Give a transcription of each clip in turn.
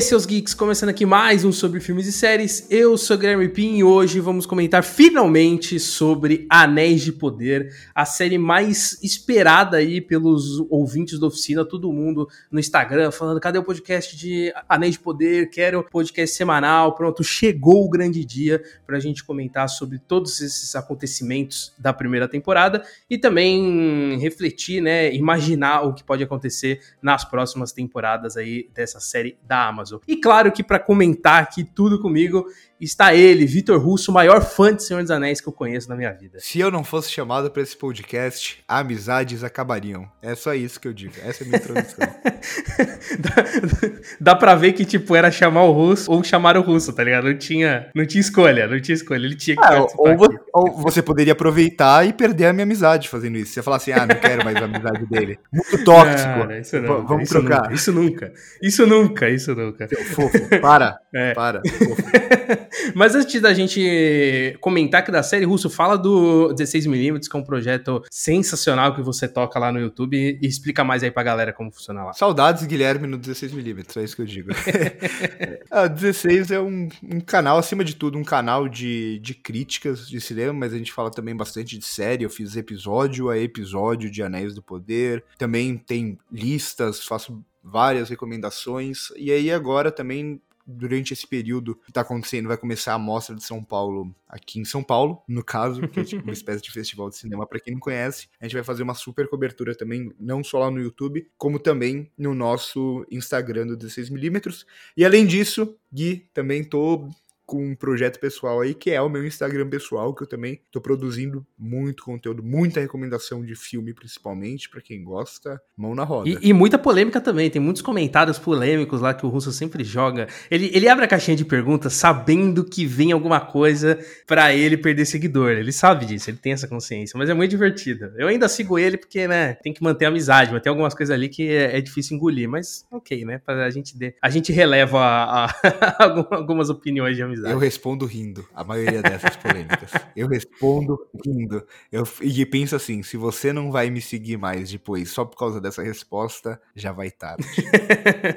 aí, seus geeks, começando aqui mais um sobre filmes e séries. Eu sou Guilherme Pin e hoje vamos comentar finalmente sobre Anéis de Poder, a série mais esperada aí pelos ouvintes da oficina, todo mundo no Instagram falando: cadê o podcast de Anéis de Poder? Quero podcast semanal. Pronto, chegou o grande dia para a gente comentar sobre todos esses acontecimentos da primeira temporada e também refletir, né, imaginar o que pode acontecer nas próximas temporadas aí dessa série da Amazon. E claro que para comentar aqui tudo comigo, está ele, Vitor Russo, o maior fã de Senhor dos Anéis que eu conheço na minha vida. Se eu não fosse chamado para esse podcast, amizades acabariam. É só isso que eu digo. Essa é a minha introdução. dá, dá pra ver que, tipo, era chamar o Russo ou chamar o Russo, tá ligado? Não tinha, não tinha escolha, não tinha escolha. Ele tinha que ah, ou, você, ou, você poderia aproveitar e perder a minha amizade fazendo isso. Você falar assim, ah, não quero mais a amizade dele. Muito tóxico. Não, isso não, Vamos isso trocar. Nunca, isso nunca. Isso nunca, isso nunca. Fofo, para. É. Para. Fofo. Mas antes da gente comentar que da série Russo, fala do 16mm, que é um projeto sensacional que você toca lá no YouTube e explica mais aí pra galera como funciona lá. Saudades, Guilherme, no 16mm, é isso que eu digo. a 16 é um, um, canal, acima de tudo, um canal de, de críticas de cinema, mas a gente fala também bastante de série. Eu fiz episódio a episódio de Anéis do Poder. Também tem listas, faço várias recomendações. E aí agora também durante esse período que tá acontecendo, vai começar a Mostra de São Paulo aqui em São Paulo, no caso, que é tipo uma espécie de festival de cinema para quem não conhece. A gente vai fazer uma super cobertura também, não só lá no YouTube, como também no nosso Instagram do 16mm. E além disso, Gui, também tô com um projeto pessoal aí, que é o meu Instagram pessoal, que eu também tô produzindo muito conteúdo, muita recomendação de filme, principalmente, para quem gosta, mão na roda. E, e, muita polêmica também, tem muitos comentários polêmicos lá que o Russo sempre joga. Ele, ele abre a caixinha de perguntas sabendo que vem alguma coisa para ele perder seguidor. Ele sabe disso, ele tem essa consciência, mas é muito divertido. Eu ainda sigo ele porque, né, tem que manter a amizade, mas tem algumas coisas ali que é, é difícil engolir, mas ok, né, pra a gente, a gente releva a, a, algumas opiniões de amizade. Eu respondo rindo, a maioria dessas polêmicas. eu respondo rindo. Eu, e penso assim: se você não vai me seguir mais depois só por causa dessa resposta, já vai tarde.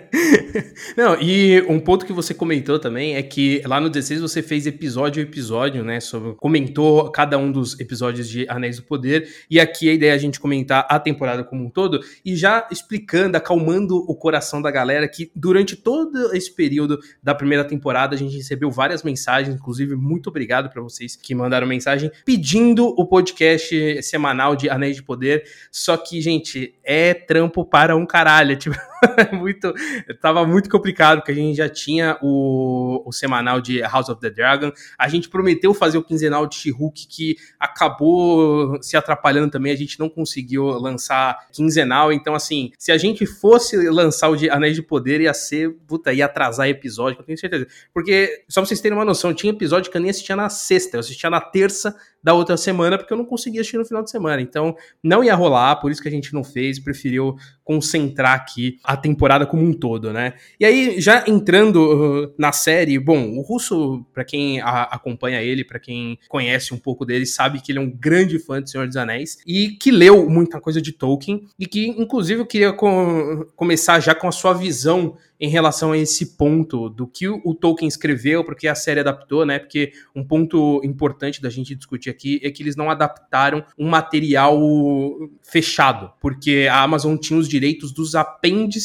não, e um ponto que você comentou também é que lá no 16 você fez episódio a episódio, né? Sobre, comentou cada um dos episódios de Anéis do Poder. E aqui a ideia é a gente comentar a temporada como um todo e já explicando, acalmando o coração da galera que durante todo esse período da primeira temporada a gente recebeu várias várias mensagens, inclusive muito obrigado para vocês que mandaram mensagem pedindo o podcast semanal de Anéis de Poder. Só que, gente, é trampo para um caralho. Tipo, muito, tava muito complicado, porque a gente já tinha o, o semanal de House of the Dragon. A gente prometeu fazer o quinzenal de She-Hulk, que acabou se atrapalhando também. A gente não conseguiu lançar quinzenal. Então, assim, se a gente fosse lançar o de Anéis de Poder, ia ser, puta, ia atrasar episódio, eu tenho certeza. Porque, só pra vocês terem uma noção, tinha episódio que eu nem assistia na sexta, eu assistia na terça da outra semana, porque eu não conseguia assistir no final de semana. Então, não ia rolar, por isso que a gente não fez, preferiu concentrar aqui a temporada como um todo, né? E aí, já entrando uh, na série, bom, o Russo, para quem a, acompanha ele, para quem conhece um pouco dele, sabe que ele é um grande fã de Senhor dos Anéis e que leu muita coisa de Tolkien e que, inclusive, eu queria com, começar já com a sua visão em relação a esse ponto do que o Tolkien escreveu, porque a série adaptou, né? Porque um ponto importante da gente discutir aqui é que eles não adaptaram um material fechado, porque a Amazon tinha os direitos dos apêndices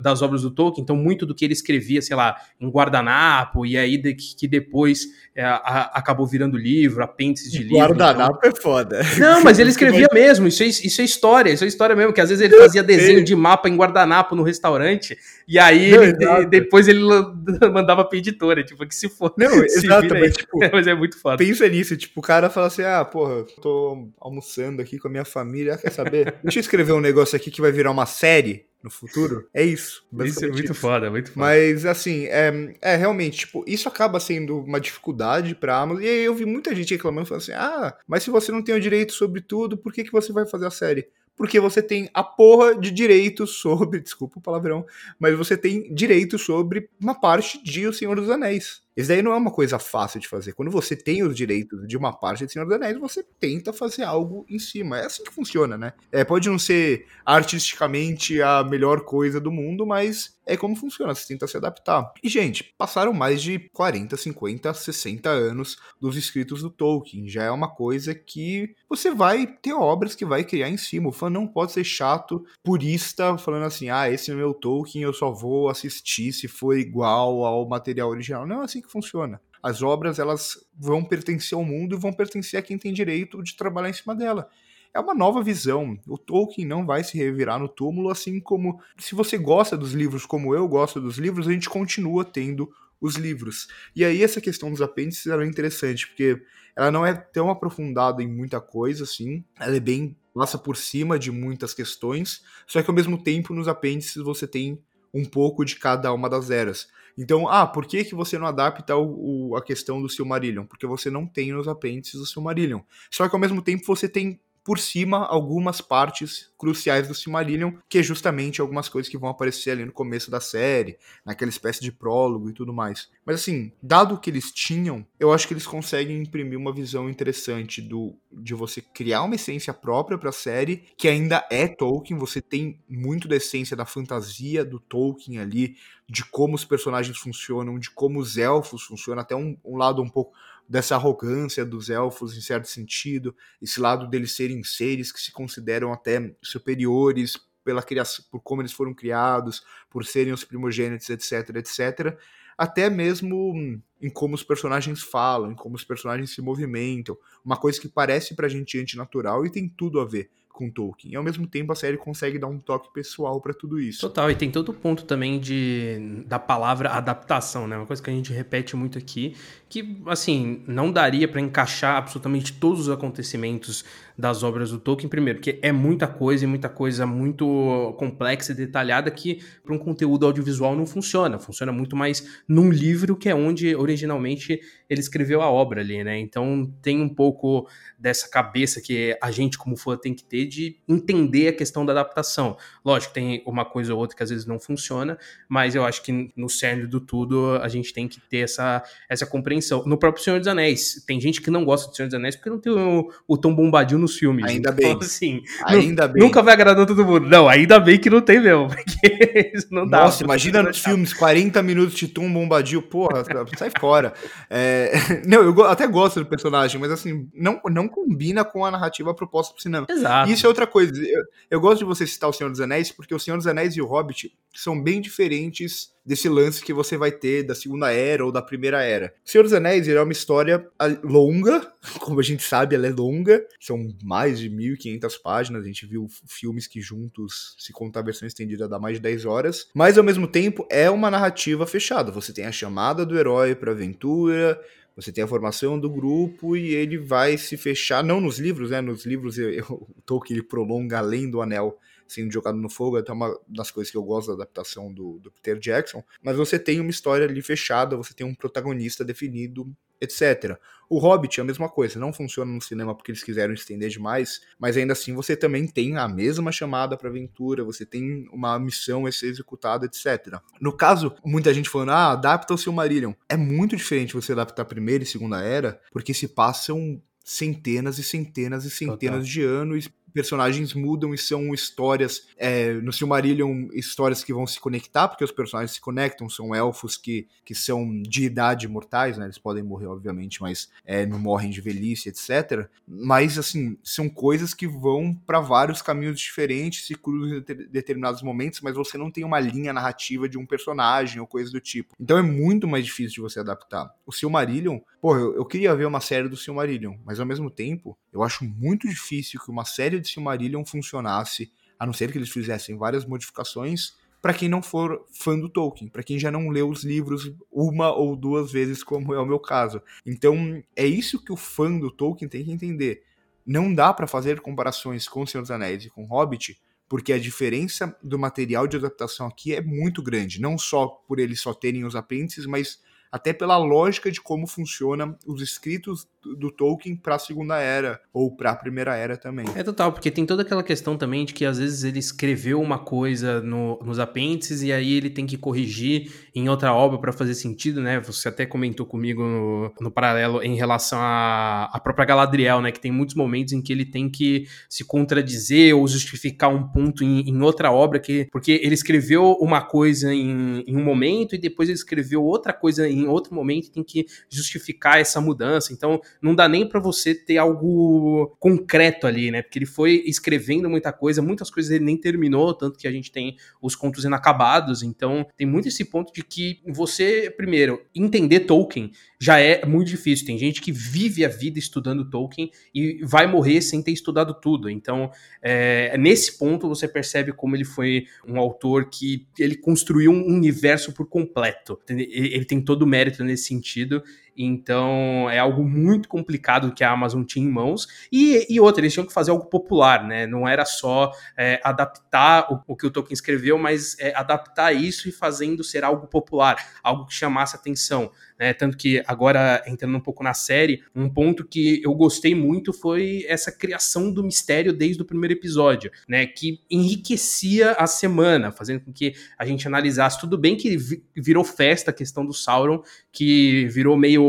das obras do Tolkien, então muito do que ele escrevia, sei lá, em guardanapo, e aí de, que depois é, a, acabou virando livro, apêndices de livro. Guardanapo então... é foda. Não, mas ele escrevia mesmo, isso é, isso é história, isso é história mesmo, que às vezes ele fazia desenho de mapa em guardanapo no restaurante, e aí não, ele, depois ele mandava pra editora, tipo, que se for. Não, exato, mas, tipo, mas é muito foda. Pensa nisso, tipo, o cara fala assim, ah, porra, tô almoçando aqui com a minha família, quer saber? Deixa eu escrever um negócio aqui que vai virar uma série no futuro. É isso. Isso é muito isso. foda, muito foda. Mas, assim, é, é realmente, tipo, isso acaba sendo uma dificuldade pra Amazon. E aí eu vi muita gente reclamando, falando assim, ah, mas se você não tem o direito sobre tudo, por que, que você vai fazer a série? Porque você tem a porra de direito sobre, desculpa o palavrão, mas você tem direito sobre uma parte de O Senhor dos Anéis. Isso daí não é uma coisa fácil de fazer. Quando você tem os direitos de uma parte de Senhor dos Anéis, você tenta fazer algo em cima. É assim que funciona, né? É, pode não ser artisticamente a melhor coisa do mundo, mas é como funciona, você tenta se adaptar. E, gente, passaram mais de 40, 50, 60 anos dos escritos do Tolkien. Já é uma coisa que você vai ter obras que vai criar em cima. O fã não pode ser chato, purista, falando assim: ah, esse é meu Tolkien, eu só vou assistir se for igual ao material original. Não é que funciona. As obras elas vão pertencer ao mundo e vão pertencer a quem tem direito de trabalhar em cima dela é uma nova visão. O Tolkien não vai se revirar no túmulo, assim como se você gosta dos livros como eu gosto dos livros, a gente continua tendo os livros. E aí essa questão dos apêndices é interessante, porque ela não é tão aprofundada em muita coisa, assim, ela é bem passa por cima de muitas questões, só que ao mesmo tempo nos apêndices você tem um pouco de cada uma das eras. Então, ah, por que, que você não adapta o, o, a questão do Silmarillion? Porque você não tem nos apêndices o Silmarillion. Só que ao mesmo tempo você tem por cima algumas partes cruciais do Silmarillion, que é justamente algumas coisas que vão aparecer ali no começo da série, naquela espécie de prólogo e tudo mais. Mas assim, dado o que eles tinham, eu acho que eles conseguem imprimir uma visão interessante do de você criar uma essência própria para a série, que ainda é Tolkien, você tem muito da essência da fantasia do Tolkien ali, de como os personagens funcionam, de como os elfos funcionam, até um, um lado um pouco dessa arrogância dos elfos, em certo sentido, esse lado deles serem seres que se consideram até superiores pela criação, por como eles foram criados, por serem os primogênitos, etc, etc, até mesmo em como os personagens falam, em como os personagens se movimentam, uma coisa que parece pra gente antinatural e tem tudo a ver com Tolkien. E ao mesmo tempo a série consegue dar um toque pessoal para tudo isso. Total, e tem todo o ponto também de da palavra adaptação, né? Uma coisa que a gente repete muito aqui, que assim, não daria para encaixar absolutamente todos os acontecimentos das obras do Tolkien, primeiro, porque é muita coisa e muita coisa muito complexa e detalhada que para um conteúdo audiovisual não funciona. Funciona muito mais num livro, que é onde originalmente ele escreveu a obra ali, né? Então tem um pouco dessa cabeça que a gente, como fã, tem que ter de entender a questão da adaptação. Lógico, tem uma coisa ou outra que às vezes não funciona, mas eu acho que no cerne do tudo a gente tem que ter essa, essa compreensão. No próprio Senhor dos Anéis, tem gente que não gosta do Senhor dos Anéis porque não tem o, o Tom Bombadil nos filmes. Ainda então, bem. Assim, ainda bem. Nunca vai agradar todo mundo. Não, ainda bem que não tem mesmo, porque não dá. Nossa, imagina nos filmes, 40 minutos de Tom Bombadil, porra, sai fora. É, não, eu até gosto do personagem, mas assim, não, não combina com a narrativa proposta pro cinema. Exato. Isso é outra coisa. Eu, eu gosto de você citar o Senhor dos Anéis, porque o Senhor dos Anéis e o Hobbit são bem diferentes desse lance que você vai ter da Segunda Era ou da Primeira Era. Senhor dos Anéis é uma história longa, como a gente sabe, ela é longa, são mais de 1500 páginas, a gente viu filmes que juntos, se contar a versão estendida, dá mais de 10 horas, mas ao mesmo tempo é uma narrativa fechada. Você tem a chamada do herói para aventura, você tem a formação do grupo e ele vai se fechar, não nos livros, né? Nos livros eu, eu, o Tolkien ele prolonga além do anel sendo jogado no fogo, é até uma das coisas que eu gosto da adaptação do, do Peter Jackson, mas você tem uma história ali fechada, você tem um protagonista definido, etc. O Hobbit é a mesma coisa, não funciona no cinema porque eles quiseram estender demais, mas ainda assim você também tem a mesma chamada para aventura, você tem uma missão a ser executada, etc. No caso, muita gente falando, ah, adapta o Silmarillion. É muito diferente você adaptar a primeira e segunda era, porque se passam centenas e centenas e centenas Total. de anos personagens mudam e são histórias é, no Silmarillion histórias que vão se conectar porque os personagens se conectam são elfos que, que são de idade mortais né? Eles podem morrer obviamente mas é, não morrem de velhice etc mas assim são coisas que vão para vários caminhos diferentes se cruzam em determinados momentos mas você não tem uma linha narrativa de um personagem ou coisa do tipo. Então é muito mais difícil de você adaptar. O Silmarillion pô eu, eu queria ver uma série do Silmarillion mas ao mesmo tempo eu acho muito difícil que uma série de Silmarillion funcionasse, a não ser que eles fizessem várias modificações, para quem não for fã do Tolkien, para quem já não leu os livros uma ou duas vezes, como é o meu caso. Então, é isso que o fã do Tolkien tem que entender. Não dá para fazer comparações com O Senhor dos Anéis e com Hobbit, porque a diferença do material de adaptação aqui é muito grande, não só por eles só terem os apêndices, mas até pela lógica de como funciona os escritos do Tolkien para a Segunda Era ou para a Primeira Era também. É total, porque tem toda aquela questão também de que às vezes ele escreveu uma coisa no, nos apêndices e aí ele tem que corrigir em outra obra para fazer sentido, né? Você até comentou comigo no, no paralelo em relação à, própria Galadriel, né? Que tem muitos momentos em que ele tem que se contradizer ou justificar um ponto em, em outra obra, que, porque ele escreveu uma coisa em, em um momento e depois ele escreveu outra coisa em outro momento e tem que justificar essa mudança. Então, não dá nem para você ter algo concreto ali, né? Porque ele foi escrevendo muita coisa, muitas coisas ele nem terminou, tanto que a gente tem os contos inacabados. Então, tem muito esse ponto de que você, primeiro, entender Tolkien já é muito difícil. Tem gente que vive a vida estudando Tolkien e vai morrer sem ter estudado tudo. Então, é, nesse ponto, você percebe como ele foi um autor que ele construiu um universo por completo. Ele tem todo o mérito nesse sentido. Então é algo muito complicado que a Amazon tinha em mãos. E, e outra, eles tinham que fazer algo popular, né? Não era só é, adaptar o, o, que o Tolkien escreveu, mas é, adaptar isso e fazendo ser algo popular, algo que chamasse atenção. Né? Tanto que agora, entrando um pouco na série, um ponto que eu gostei muito foi essa criação do mistério desde o primeiro episódio, né? Que enriquecia a semana, fazendo com que a gente analisasse. Tudo bem que virou festa a questão do Sauron, que virou meio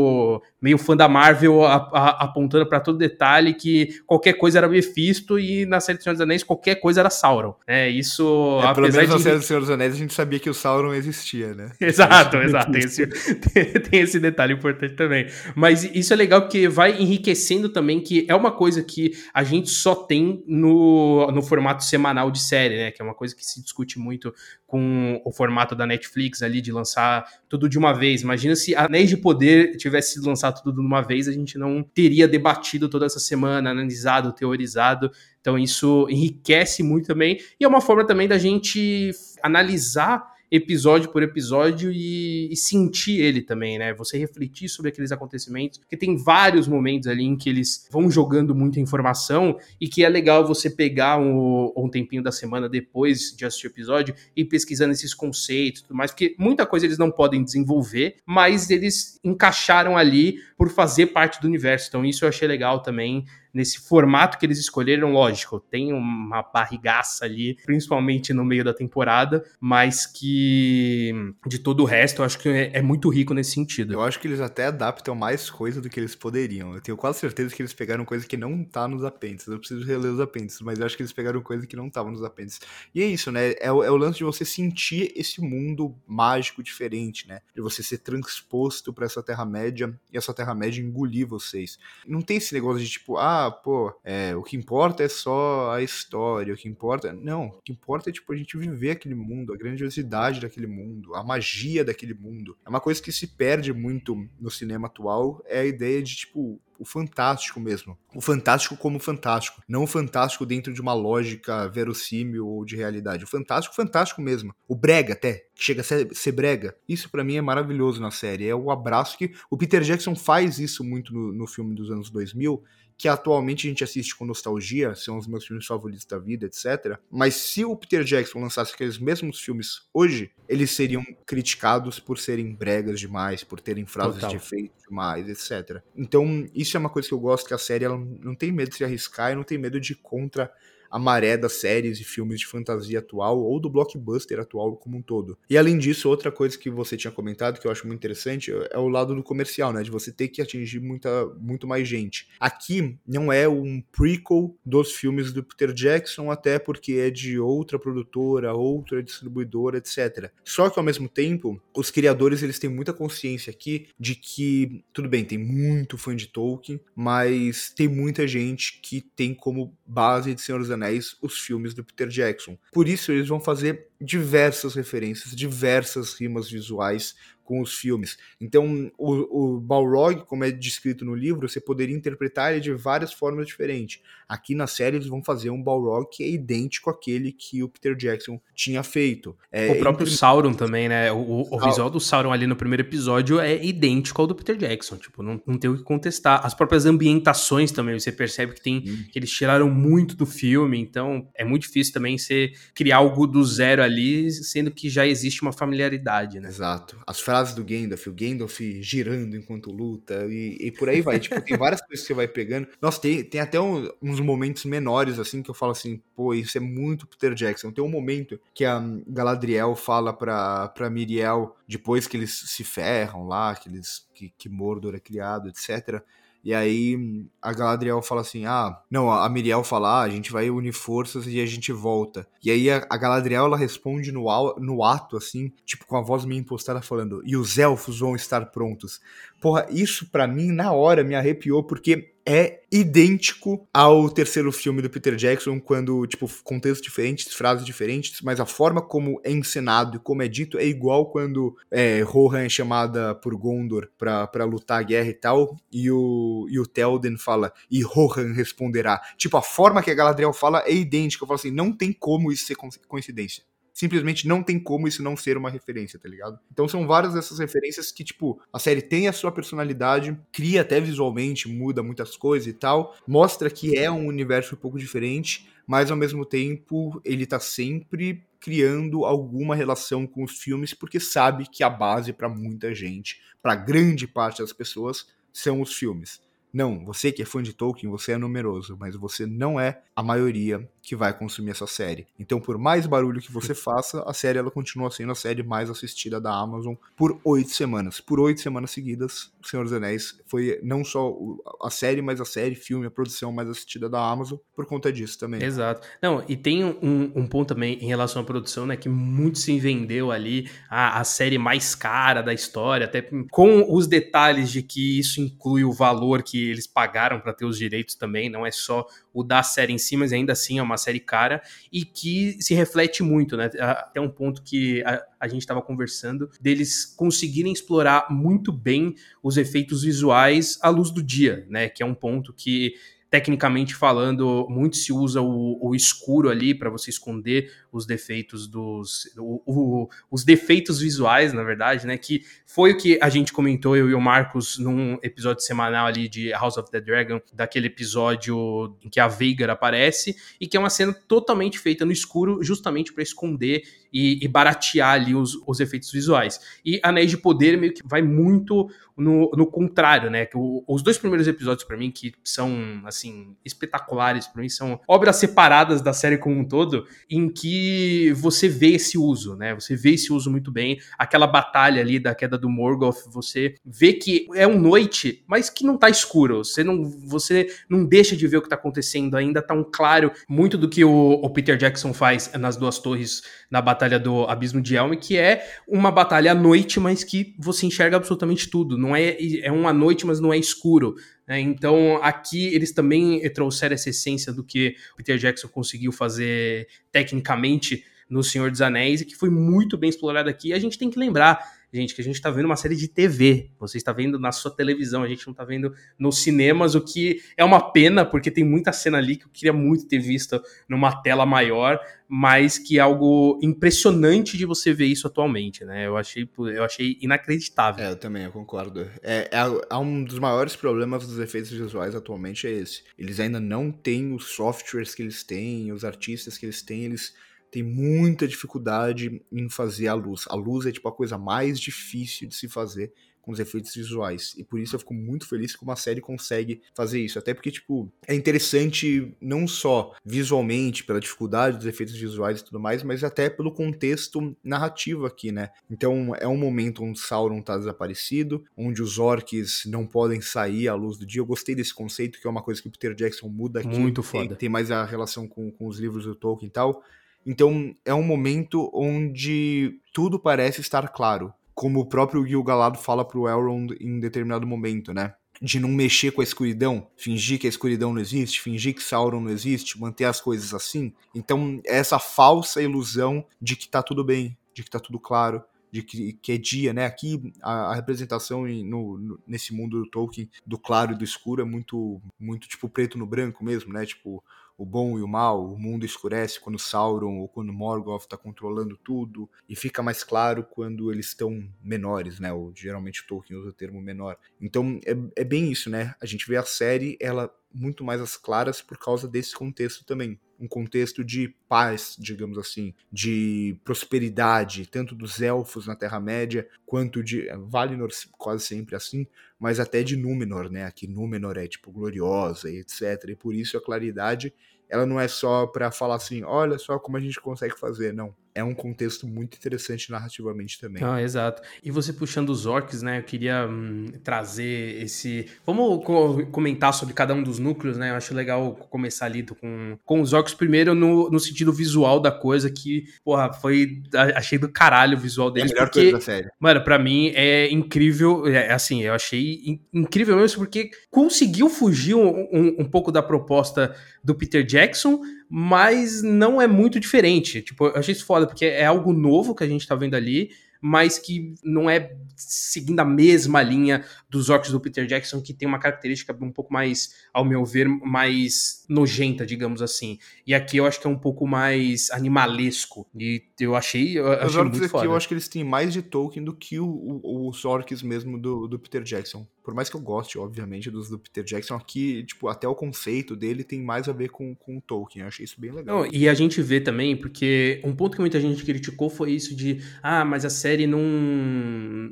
meio fã da Marvel a, a, apontando para todo detalhe que qualquer coisa era Mephisto e na série do Senhor dos Anéis qualquer coisa era Sauron. É, isso. É, pelo menos de... na série do Senhor dos Anéis a gente sabia que o Sauron existia, né? Exato, exato. Tem esse, tem esse detalhe importante também. Mas isso é legal porque vai enriquecendo também, que é uma coisa que a gente só tem no, no formato semanal de série, né? Que é uma coisa que se discute muito com o formato da Netflix ali de lançar tudo de uma vez. Imagina se Anéis de Poder tivesse sido lançado tudo de uma vez, a gente não teria debatido toda essa semana, analisado, teorizado. Então isso enriquece muito também e é uma forma também da gente analisar episódio por episódio e, e, sentir ele também, né? Você refletir sobre aqueles acontecimentos, porque tem vários momentos ali em que eles vão jogando muita informação e que é legal você pegar um, um tempinho da semana depois de assistir o episódio e pesquisando esses conceitos e tudo mais, porque muita coisa eles não podem desenvolver, mas eles encaixaram ali por fazer parte do universo. Então isso eu achei legal também nesse formato que eles escolheram, lógico, tem uma barrigaça ali, principalmente no meio da temporada, mas que de todo o resto eu acho que é, é, muito rico nesse sentido. Eu acho que eles até adaptam mais coisa do que eles poderiam. Eu tenho quase certeza que eles pegaram coisa que não tá nos apêndices. Eu preciso reler os apêndices, mas eu acho que eles pegaram coisa que não tava nos apêndices. E é isso, né? É é o lance de você sentir esse mundo mágico diferente, né? De você ser transposto para essa Terra-média e essa Terra-média engolir vocês. Não tem esse negócio de tipo, ah, pô, é, o que importa é só a história, o que importa. Não, o que importa é, tipo, a gente viver aquele mundo, a grandiosidade daquele mundo, a magia daquele mundo. É uma coisa que se perde muito no cinema atual, é a ideia de, tipo, o fantástico mesmo. O fantástico como fantástico. Não o fantástico dentro de uma lógica verossímil ou de realidade. O fantástico, fantástico mesmo. O brega até, que chega a ser, ser brega. Isso para mim é maravilhoso na série. É o abraço que. O Peter Jackson faz isso muito no, no filme dos anos 2000 que atualmente a gente assiste com nostalgia, são os meus filmes favoritos da vida, etc. Mas se o Peter Jackson lançasse aqueles mesmos filmes hoje, eles seriam criticados por serem bregas demais, por terem frases Total. de efeito demais, etc. Então, isso é uma coisa que eu gosto, que a série ela não tem medo de se arriscar e não tem medo de ir contra a maré das séries e filmes de fantasia atual ou do blockbuster atual como um todo. E além disso, outra coisa que você tinha comentado que eu acho muito interessante é o lado do comercial, né? De você ter que atingir muita, muito mais gente. Aqui não é um prequel dos filmes do Peter Jackson, até porque é de outra produtora, outra distribuidora, etc. Só que ao mesmo tempo, os criadores eles têm muita consciência aqui de que, tudo bem, tem muito fã de Tolkien, mas tem muita gente que tem como base de Senhor dos Anéis Anéis os filmes do Peter Jackson. Por isso eles vão fazer diversas referências, diversas rimas visuais com os filmes. Então, o, o Balrog, como é descrito no livro, você poderia interpretar ele de várias formas diferentes. Aqui na série eles vão fazer um Balrog que é idêntico àquele que o Peter Jackson tinha feito. É, o próprio entre... Sauron também, né? O, o, visual do Sauron ali no primeiro episódio é idêntico ao do Peter Jackson. Tipo, não, não tem o que contestar. As próprias ambientações também, você percebe que tem hum. que eles tiraram muito do filme, então é muito difícil também você criar algo do zero ali ali, sendo que já existe uma familiaridade, né? Exato. As frases do Gandalf, o Gandalf girando enquanto luta, e, e por aí vai. tipo, tem várias coisas que você vai pegando. Nossa, tem, tem até um, uns momentos menores, assim, que eu falo assim, pô, isso é muito Peter Jackson. Tem um momento que a Galadriel fala pra, pra Miriel, depois que eles se ferram lá, que, eles, que, que Mordor é criado, etc., e aí a Galadriel fala assim: ah, não, a Miriel fala, ah, a gente vai unir forças e a gente volta. E aí a, Galadriel ela responde no, no ato, assim, tipo com a voz meio impostada, falando: e os elfos vão estar prontos. Porra, isso para mim na hora me arrepiou, porque é idêntico ao terceiro filme do Peter Jackson, quando, tipo, contextos diferentes, frases diferentes, mas a forma como é encenado e como é dito é igual quando é, Rohan é chamada por Gondor pra, lutar a guerra e tal, e o, e o Telden fala, e Rohan responderá. Tipo, a forma que a Galadriel fala é idêntica. Eu falo assim, não tem como isso ser coincidência simplesmente não tem como isso não ser uma referência, tá ligado? Então são várias dessas referências que, tipo, a série tem a sua personalidade, cria até visualmente, muda muitas coisas e tal, mostra que é um universo um pouco diferente, mas ao mesmo tempo ele tá sempre criando alguma relação com os filmes porque sabe que a base para muita gente, para grande parte das pessoas, são os filmes. Não, você que é fã de Tolkien, você é numeroso, mas você não é a maioria que vai consumir essa série. Então, por mais barulho que você faça, a série ela continua sendo a série mais assistida da Amazon por oito semanas. Por oito semanas seguidas, O Senhor dos Anéis foi não só a série, mas a série, filme, a produção mais assistida da Amazon por conta disso também. Exato. Não, e tem um, um ponto também em relação à produção, né, que muito se vendeu ali a, a série mais cara da história, até com os detalhes de que isso inclui o valor que eles pagaram para ter os direitos também, não é só o da série em si, mas ainda assim é uma série cara e que se reflete muito, né? Até um ponto que a, a gente estava conversando deles conseguirem explorar muito bem os efeitos visuais à luz do dia, né? Que é um ponto que tecnicamente falando, muito se usa o, o escuro ali para você esconder os defeitos dos. O, o, os defeitos visuais, na verdade, né? Que foi o que a gente comentou, eu e o Marcos, num episódio semanal ali de House of the Dragon, daquele episódio em que a Veigar aparece, e que é uma cena totalmente feita no escuro, justamente para esconder e, e, baratear ali os, os efeitos visuais. E Anéis de Poder meio que vai muito no, no contrário, né? Que o, os dois primeiros episódios, para mim, que são, assim, espetaculares, para mim, são obras separadas da série como um todo, em que você vê esse uso, né? Você vê esse uso muito bem. Aquela batalha ali da queda do Morgoth, você vê que é um noite, mas que não tá escuro. Você não, você não deixa de ver o que tá acontecendo ainda, tá um claro. Muito do que o, o Peter Jackson faz nas duas torres na Batalha do Abismo de Helm, que é uma batalha à noite, mas que você enxerga absolutamente tudo. Não é, é uma noite, mas não é escuro. Né? Então, aqui eles também trouxeram essa essência do que Peter Jackson conseguiu fazer tecnicamente no Senhor dos Anéis e que foi muito bem explorado aqui. E a gente tem que lembrar gente, que a gente está vendo uma série de TV. Você está vendo na sua televisão, a gente não está vendo nos cinemas, o que é uma pena, porque tem muita cena ali que eu queria muito ter visto numa tela maior, mas que é algo impressionante de você ver isso atualmente, né? Eu achei, eu achei inacreditável. É, eu também, eu concordo. É, é, é um dos maiores problemas dos efeitos visuais atualmente é esse. Eles ainda não têm os softwares que eles têm, os artistas que eles têm, eles tem muita dificuldade em fazer a luz. A luz é tipo a coisa mais difícil de se fazer com os efeitos visuais. E por isso eu fico muito feliz que uma série consegue fazer isso. Até porque, tipo, é interessante não só visualmente, pela dificuldade dos efeitos visuais e tudo mais, mas até pelo contexto narrativo aqui, né? Então é um momento onde Sauron tá desaparecido, onde os orcs não podem sair à luz do dia. Eu gostei desse conceito, que é uma coisa que o Peter Jackson muda aqui. Muito foda. Tem, tem mais a relação com, com os livros do Tolkien e tal. Então é um momento onde tudo parece estar claro. Como o próprio Gil Galado fala pro Elrond em determinado momento, né? De não mexer com a escuridão, fingir que a escuridão não existe, fingir que Sauron não existe, manter as coisas assim. Então, é essa falsa ilusão de que tá tudo bem, de que tá tudo claro, de que, que é dia, né? Aqui a, a representação em, no, no, nesse mundo do Tolkien do claro e do escuro é muito, muito tipo preto no branco mesmo, né? Tipo, o bom e o mal, o mundo escurece quando Sauron ou quando Morgoth está controlando tudo, e fica mais claro quando eles estão menores, né? Ou geralmente Tolkien usa o termo menor. Então é, é bem isso, né? A gente vê a série, ela muito mais às claras por causa desse contexto também um contexto de paz, digamos assim, de prosperidade, tanto dos elfos na Terra-média, quanto de Valinor quase sempre assim, mas até de Númenor, né? Aqui Númenor é tipo gloriosa e etc. E por isso a claridade, ela não é só para falar assim, olha só como a gente consegue fazer, não é um contexto muito interessante narrativamente também. Ah, exato. E você puxando os orcs, né? Eu queria hum, trazer esse. Vamos co comentar sobre cada um dos núcleos, né? Eu acho legal começar ali com, com os orcs primeiro no, no sentido visual da coisa, que, porra, foi. Achei do caralho o visual deles. É a melhor porque, coisa da série. Mano, pra mim é incrível. É, assim, eu achei in incrível mesmo, porque conseguiu fugir um, um, um pouco da proposta do Peter Jackson mas não é muito diferente. Tipo, eu achei isso foda, porque é algo novo que a gente tá vendo ali, mas que não é seguindo a mesma linha dos orcs do Peter Jackson, que tem uma característica um pouco mais, ao meu ver, mais nojenta, digamos assim. E aqui eu acho que é um pouco mais animalesco. E eu achei, eu achei muito aqui foda. eu acho que eles têm mais de Tolkien do que o, o, os orcs mesmo do, do Peter Jackson. Por mais que eu goste, obviamente, dos do Peter Jackson, aqui, tipo, até o conceito dele tem mais a ver com, com o Tolkien. Eu achei isso bem legal. Não, e a gente vê também, porque um ponto que muita gente criticou foi isso de, ah, mas a série não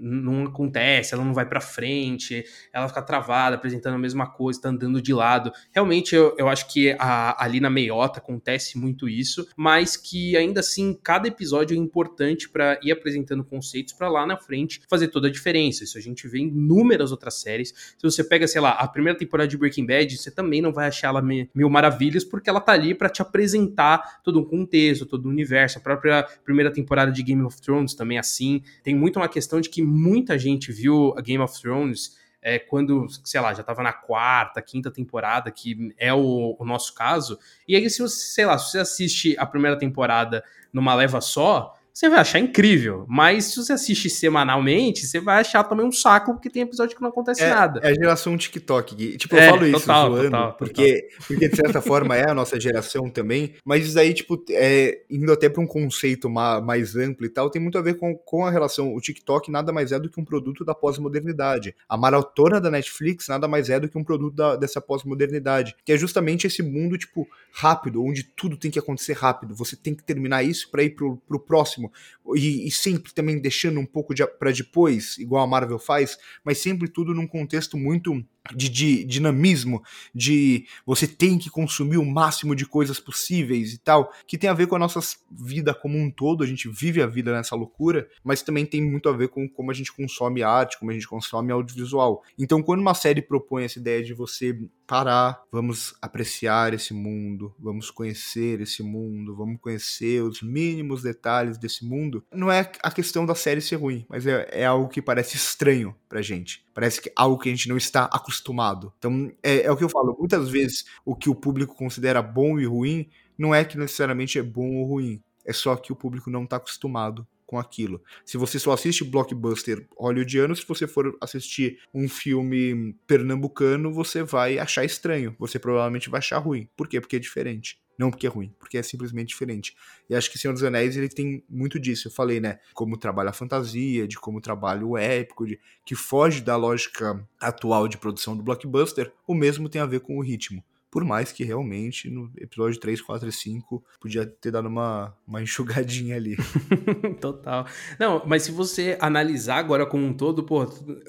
não acontece, ela não vai para frente, ela fica travada, apresentando a mesma coisa, tá andando de lado. Realmente, eu, eu acho que a, ali na meiota acontece muito isso, mas que ainda assim, cada episódio é importante para ir apresentando conceitos para lá na frente fazer toda a diferença. Isso a gente vê em inúmeras outras séries. Se você pega, sei lá, a primeira temporada de Breaking Bad, você também não vai achar ela mil maravilhas, porque ela tá ali para te apresentar todo um contexto, todo o um universo. A própria primeira temporada de Game of Thrones também é assim. Tem muito uma questão de que muita gente viu a Game of Thrones é, quando, sei lá, já tava na quarta, quinta temporada, que é o, o, nosso caso. E aí, se você, sei lá, se você assiste a primeira temporada numa leva só, você vai achar incrível. Mas se você assiste semanalmente, você vai achar também um saco, porque tem episódio que não acontece é, nada. É a geração TikTok. Gui. Tipo, eu é, falo isso total, zoando, total, porque, total. porque de certa forma é a nossa geração também, mas isso aí, tipo, é, indo até para um conceito mais amplo e tal, tem muito a ver com, com a relação. O TikTok nada mais é do que um produto da pós-modernidade. A maratona da Netflix nada mais é do que um produto da, dessa pós-modernidade, que é justamente esse mundo, tipo, rápido, onde tudo tem que acontecer rápido. Você tem que terminar isso para ir pro, pro próximo máximo, e, e sempre também deixando um pouco de, para depois, igual a Marvel faz, mas sempre tudo num contexto muito de, de, dinamismo, de você tem que consumir o máximo de coisas possíveis e tal, que tem a ver com a nossa vida como um todo, a gente vive a vida nessa loucura, mas também tem muito a ver com como a gente consome arte, como a gente consome audiovisual. Então, quando uma série propõe essa ideia de você parar, vamos apreciar esse mundo, vamos conhecer esse mundo, vamos conhecer os mínimos detalhes desse mundo, não é a questão da série ser ruim, mas é, é algo que parece estranho pra gente. Parece que é algo que a gente não está acostumado. Então, é, é o que eu falo. Muitas vezes, o que o público considera bom e ruim não é que necessariamente é bom ou ruim. É só que o público não está acostumado com aquilo. Se você só assiste blockbuster hollywoodiano, se você for assistir um filme pernambucano, você vai achar estranho. Você provavelmente vai achar ruim. Por quê? Porque é diferente. Não porque é ruim, porque é simplesmente diferente. E acho que Senhor dos Anéis ele tem muito disso. Eu falei, né? Como trabalha a fantasia, de como trabalha o épico, de que foge da lógica atual de produção do blockbuster. O mesmo tem a ver com o ritmo. Por mais que realmente no episódio 3, 4 e 5 podia ter dado uma, uma enxugadinha ali. Total. Não, mas se você analisar agora como um todo, pô,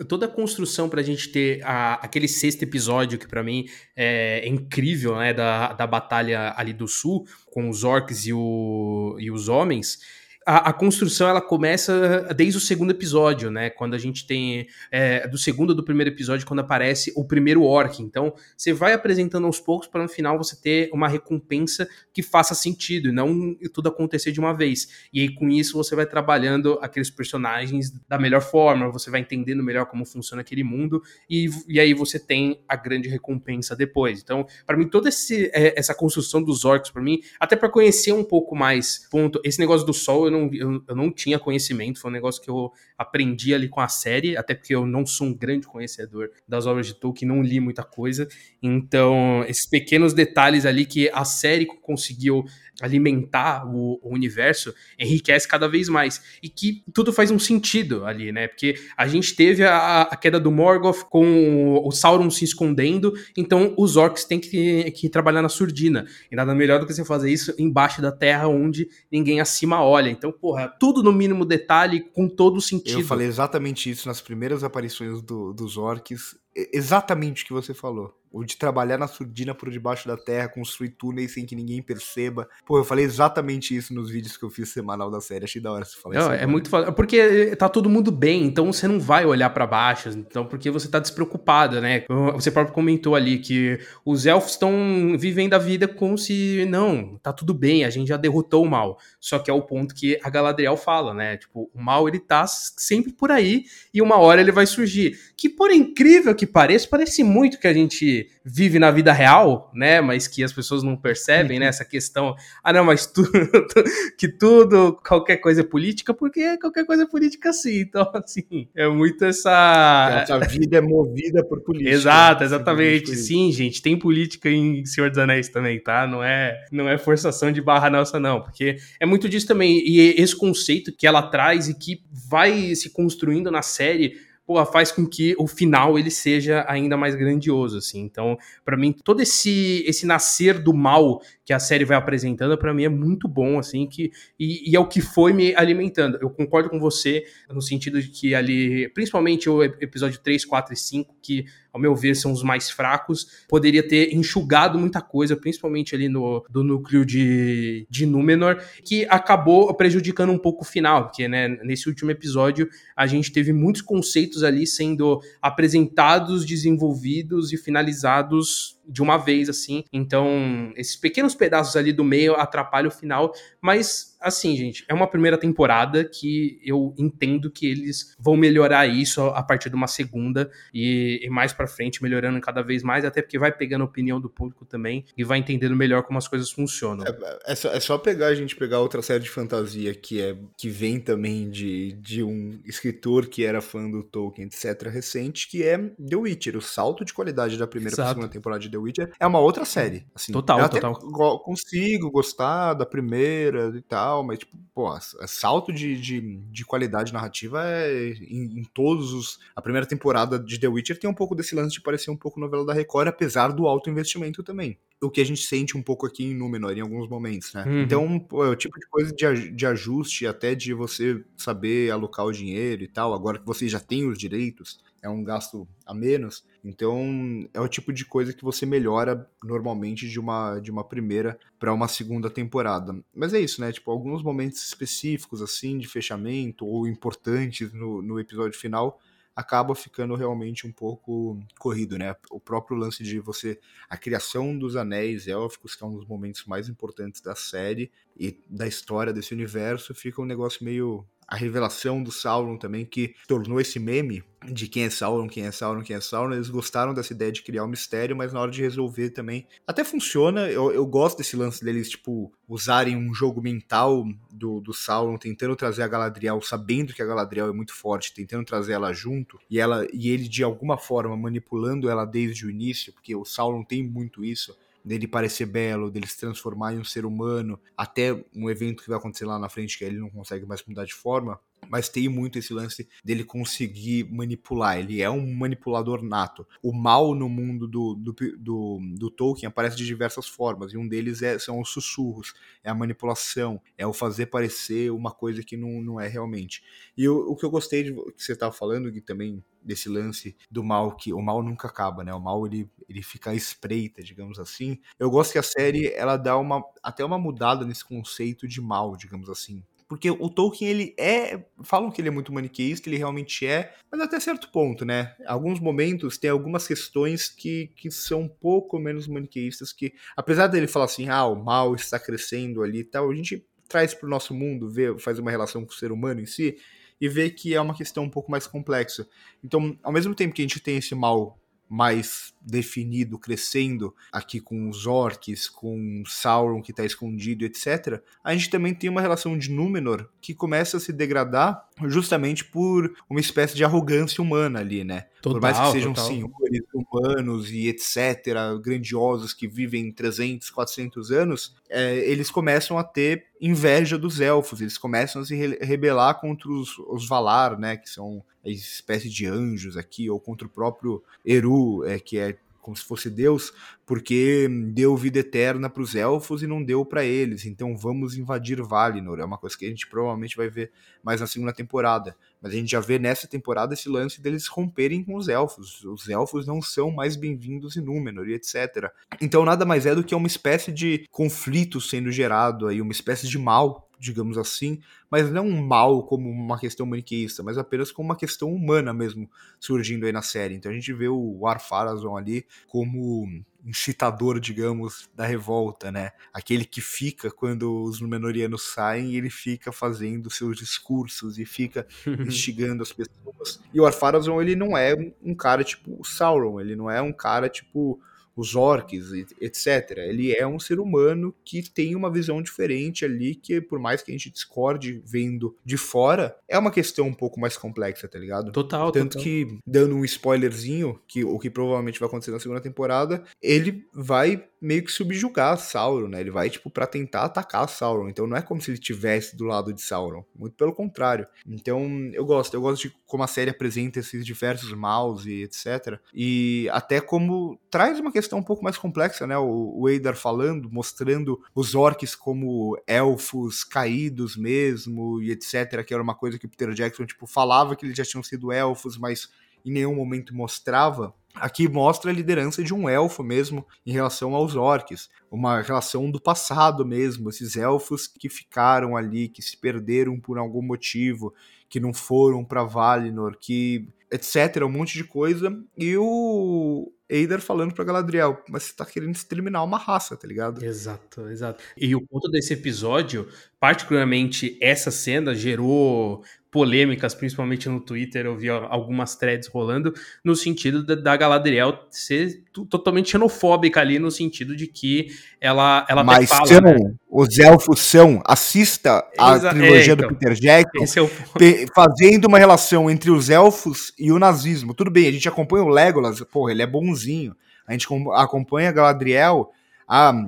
toda a construção pra gente ter a, aquele sexto episódio, que para mim é, é, incrível, né, da, da batalha ali do sul, com os orcs e, o, e os homens a, a, construção ela começa desde o segundo episódio, né? Quando a gente tem é, do segundo do primeiro episódio, quando aparece o primeiro orc. Então, você vai apresentando aos poucos para no final você ter uma recompensa que faça sentido e não tudo acontecer de uma vez. E aí, com isso, você vai trabalhando aqueles personagens da melhor forma, você vai entendendo melhor como funciona aquele mundo, e, e aí você tem a grande recompensa depois. Então, para mim, toda esse, é, essa construção dos orcs, para mim, até para conhecer um pouco mais, ponto, esse negócio do sol, não, eu, eu não tinha conhecimento, foi um negócio que eu aprendi ali com a série, até porque eu não sou um grande conhecedor das obras de Tolkien, não li muita coisa. Então, esses pequenos detalhes ali que a série conseguiu alimentar o, o, universo enriquece cada vez mais. E que tudo faz um sentido ali, né? Porque a gente teve a, a queda do Morgoth com o, Sauron se escondendo, então os orcs têm que, que trabalhar na surdina. E nada melhor do que você fazer isso embaixo da terra, onde ninguém acima olha. Então, porra, tudo no mínimo detalhe, com todo sentido. Eu falei exatamente isso nas primeiras aparições do, dos orcs exatamente o que você falou. O de trabalhar na surdina por debaixo da terra, construir túneis sem que ninguém perceba. Pô, eu falei exatamente isso nos vídeos que eu fiz semanal da série. Achei da hora você falar não, isso. É muito foda. Porque tá todo mundo bem, então você não vai olhar para baixo. Então, porque você tá despreocupado, né? Você próprio comentou ali que os elfos estão vivendo a vida como se, não, tá tudo bem, a gente já derrotou o mal. Só que é o ponto que a Galadriel fala, né? Tipo, o mal ele tá sempre por aí e uma hora ele vai surgir. Que por incrível que pareça, parece muito que a gente vive na vida real, né? Mas que as pessoas não percebem, né? Essa questão, ah, não, mas tudo, que tudo, qualquer coisa é política, porque qualquer coisa é política sim. Então, assim, é muito essa. A vida é movida por política. Exato, exatamente. Sim, gente, tem política em Senhor dos Anéis também, tá? Não é, não é forçação de barra nossa, não, porque é muito disso também. E esse conceito que ela traz e que vai se construindo na série pô, faz com que o final ele seja ainda mais grandioso, assim. Então, para mim, todo esse esse nascer do mal que a série vai apresentando, para mim é muito bom, assim, que e, e, é o que foi me alimentando. Eu concordo com você no sentido de que ali, principalmente o episódio 3, 4 e 5, que ao meu ver, são os mais fracos. Poderia ter enxugado muita coisa, principalmente ali no do núcleo de, de Númenor, que acabou prejudicando um pouco o final, porque né, nesse último episódio a gente teve muitos conceitos ali sendo apresentados, desenvolvidos e finalizados de uma vez, assim. Então, esses pequenos pedaços ali do meio atrapalham o final, mas assim, gente, é uma primeira temporada que eu entendo que eles vão melhorar isso a partir de uma segunda e, e mais para frente melhorando cada vez mais, até porque vai pegando a opinião do público também e vai entendendo melhor como as coisas funcionam. É, é, só, é só, pegar a gente pegar outra série de fantasia que é que vem também de, de um escritor que era fã do Tolkien, etc, recente, que é The Witcher. O salto de qualidade da primeira para segunda temporada de The Witcher é uma outra série. Assim, total, total. consigo gostar da primeira e tal tal, mas, tipo, pô, salto de, de, de qualidade narrativa é em, em, todos os. A primeira temporada de The Witcher tem um pouco desse lance de parecer um pouco novela da Record, apesar do alto investimento também. O que a gente sente um pouco aqui em Númenor, em alguns momentos, né? Uhum. Então, pô, é o tipo de coisa de, de ajuste, até de você saber alocar o dinheiro e tal, agora que você já tem os direitos, é um gasto a menos. Então, é o tipo de coisa que você melhora normalmente de uma, de uma primeira para uma segunda temporada. Mas é isso, né? Tipo, alguns momentos específicos, assim, de fechamento ou importantes no, no episódio final acaba ficando realmente um pouco corrido, né? O próprio lance de você a criação dos anéis élficos, que é um dos momentos mais importantes da série e da história desse universo, fica um negócio meio a revelação do Sauron também, que tornou esse meme de quem é Sauron, quem é Sauron, quem é Sauron. Eles gostaram dessa ideia de criar um mistério, mas na hora de resolver também. Até funciona, eu, eu gosto desse lance deles, tipo, usarem um jogo mental do, do Sauron, tentando trazer a Galadriel, sabendo que a Galadriel é muito forte, tentando trazer ela junto, e ela e ele de alguma forma manipulando ela desde o início, porque o Sauron tem muito isso dele parecer belo, dele se transformar em um ser humano, até um evento que vai acontecer lá na frente que ele não consegue mais mudar de forma, mas tem muito esse lance dele conseguir manipular. Ele é um manipulador nato. O mal no mundo do, do, do, do Tolkien aparece de diversas formas, e um deles é, são os sussurros, é a manipulação, é o fazer parecer uma coisa que não, não é realmente. E o, o que eu gostei de que você estava falando, que também desse lance do mal que o mal nunca acaba, né? O mal ele, ele fica à espreita, digamos assim. Eu gosto que a série ela dá uma até uma mudada nesse conceito de mal, digamos assim. Porque o Tolkien, ele é. Falam que ele é muito maniqueísta, ele realmente é, mas até certo ponto, né? Alguns momentos tem algumas questões que, que são um pouco menos maniqueístas, que, apesar dele falar assim, ah, o mal está crescendo ali e tal, a gente traz para o nosso mundo, vê, faz uma relação com o ser humano em si, e vê que é uma questão um pouco mais complexa. Então, ao mesmo tempo que a gente tem esse mal mais definido, crescendo aqui com os orcs, com Sauron que está escondido, etc. A gente também tem uma relação de Númenor que começa a se degradar justamente por uma espécie de arrogância humana ali, né? Total, por mais que sejam total. senhores humanos e etc, grandiosos que vivem 300, 400 anos, é, eles começam a ter inveja dos elfos, eles começam a se rebelar contra os, os Valar, né, que são a espécie de anjos aqui, ou contra o próprio Eru, é, que é como se fosse Deus, porque deu vida eterna para os elfos e não deu para eles. Então vamos invadir Valinor. É uma coisa que a gente provavelmente vai ver mais na segunda temporada. Mas a gente já vê nessa temporada esse lance deles romperem com os elfos. Os elfos não são mais bem-vindos em Númenor e etc. Então nada mais é do que uma espécie de conflito sendo gerado aí, uma espécie de mal digamos assim, mas não um mal como uma questão maniqueísta, mas apenas como uma questão humana mesmo surgindo aí na série. Então a gente vê o Ar-Pharazôn ali como incitador, digamos, da revolta, né? Aquele que fica quando os Númenóreanos saem, ele fica fazendo seus discursos e fica instigando as pessoas. E o Ar-Pharazôn, ele não é um cara tipo o Sauron, ele não é um cara tipo os orcs, etc. Ele é um ser humano que tem uma visão diferente ali, que por mais que a gente discorde vendo de fora, é uma questão um pouco mais complexa, tá ligado? Total, Tanto total. que, dando um spoilerzinho, que o que provavelmente vai acontecer na segunda temporada, ele vai meio que subjugar Sauron, né? Ele vai, tipo, para tentar atacar Sauron. Então não é como se ele estivesse do lado de Sauron. Muito pelo contrário. Então eu gosto. Eu gosto de como a série apresenta esses diversos maus e etc. E até como traz uma questão um pouco mais complexa, né? O, o Eidar falando, mostrando os orcs como elfos caídos mesmo e etc. Que era uma coisa que o Peter Jackson, tipo, falava que eles já tinham sido elfos, mas em nenhum momento mostrava. Aqui mostra a liderança de um elfo mesmo em relação aos orcs, uma relação do passado mesmo, esses elfos que ficaram ali, que se perderam por algum motivo, que não foram para Valinor, que etc, um monte de coisa, e o Eider falando pra Galadriel, mas você tá querendo exterminar uma raça, tá ligado? Exato, exato. E o ponto desse episódio, particularmente essa cena, gerou polêmicas, principalmente no Twitter, eu vi algumas threads rolando, no sentido da, Galadriel ser totalmente xenofóbica ali, no sentido de que ela, ela Mas fala, são, né? os elfos são, assista a Exa trilogia é, então, do Peter Jackson, é o... fazendo uma relação entre os elfos e o nazismo. Tudo bem, a gente acompanha o Legolas, porra, ele é bonzinho. A gente acompanha Galadriel,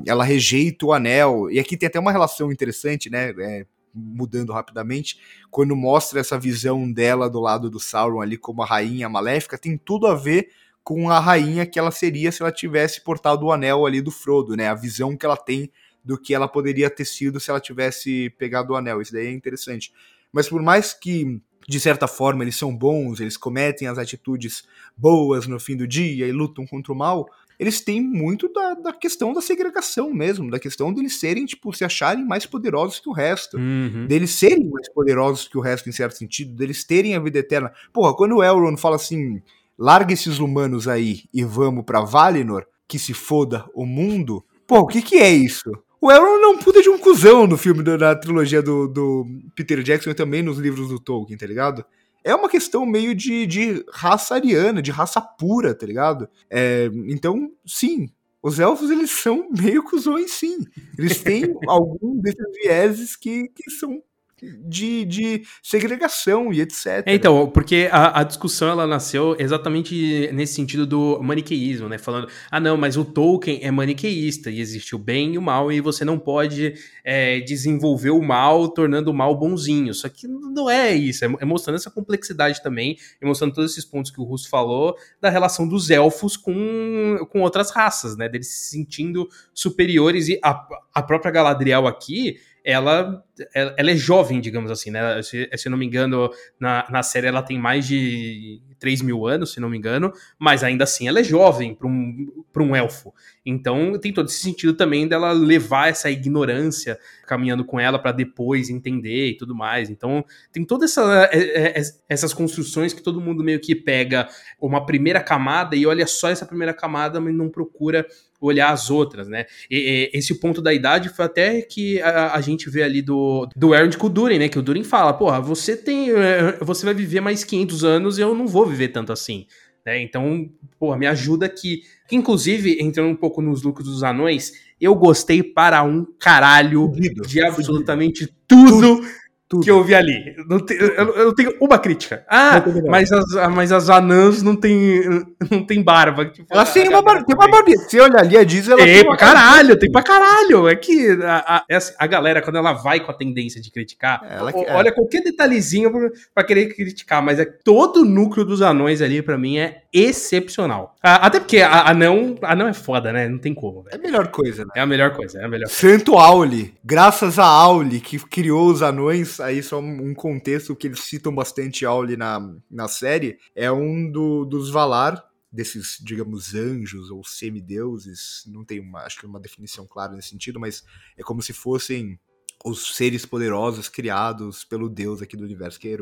ela rejeita o anel. E aqui tem até uma relação interessante, né? É, mudando rapidamente, quando mostra essa visão dela do lado do Sauron ali como a rainha maléfica, tem tudo a ver com a rainha que ela seria se ela tivesse portado o anel ali do Frodo, né? A visão que ela tem do que ela poderia ter sido se ela tivesse pegado o anel. Isso daí é interessante. Mas por mais que de certa forma eles são bons, eles cometem as atitudes boas no fim do dia e lutam contra o mal, eles têm muito da, da questão da segregação mesmo, da questão deles serem, tipo, se acharem mais poderosos que o resto. Uhum. Deles serem mais poderosos que o resto, em certo sentido, deles terem a vida eterna. Porra, quando o Elrond fala assim, larga esses humanos aí e vamos pra Valinor, que se foda o mundo, pô, o que que é isso? O Elrond não puta de um cuzão no filme, da, na trilogia do, do Peter Jackson e também nos livros do Tolkien, tá ligado? é uma questão meio de, de raça ariana, de raça pura, tá ligado? É, então, sim, os elfos eles são meio cuzões, sim. Eles têm algum desses vieses que, que são de, de segregação e etc. É, então, porque a, a, discussão ela nasceu exatamente nesse sentido do maniqueísmo, né? Falando, ah, não, mas o Tolkien é maniqueísta e existe o bem e o mal e você não pode é, desenvolver o mal tornando o mal bonzinho. Só que não é isso, é, é mostrando essa complexidade também e mostrando todos esses pontos que o Russo falou da relação dos elfos com, com outras raças, né? Deles se sentindo superiores e a, a própria Galadriel aqui ela, ela é jovem, digamos assim, né? Se, se não me engano, na, na série ela tem mais de 3 mil anos, se não me engano, mas ainda assim ela é jovem para um, um elfo. Então tem todo esse sentido também dela levar essa ignorância caminhando com ela para depois entender e tudo mais. Então tem todas essa, é, é, essas construções que todo mundo meio que pega uma primeira camada e olha só essa primeira camada, mas não procura olhar as outras, né? E, e, esse ponto da idade foi até que a, a gente vê ali do, do Aaron com o Durin, né? Que o Durin fala, porra, você tem. É, você vai viver mais 500 anos e eu não vou viver tanto assim. Né? Então, pô, me ajuda aqui. Que, inclusive, entrando um pouco nos lucros dos anões, eu gostei para um caralho fudido, de absolutamente fudido. tudo, tudo tudo. que eu vi ali. Te, eu, eu, tenho uma crítica. Ah, mas as, mas as anãs não tem, não tem barba. Tipo, ela tem uma, barba, tem uma barbinha. Você olha ali, a Disney, ela tem, tem pra caralho, tem pra caralho. É que a, a, é assim, a, galera, quando ela vai com a tendência de criticar, ela, olha é. qualquer detalhezinho pra, pra, querer criticar, mas é todo o núcleo dos anões ali, pra mim, é excepcional. Até porque a anão, anão é foda, né? Não tem como. Véio. É a melhor coisa, né? É a melhor coisa, é a melhor Santo Auli. Graças a Auli, que criou os anões, aí só um contexto que eles citam bastante Auli na, na série, é um do, dos Valar, desses, digamos, anjos ou semideuses, não tem uma, acho que uma definição clara nesse sentido, mas é como se fossem os seres poderosos criados pelo deus aqui do universo que é.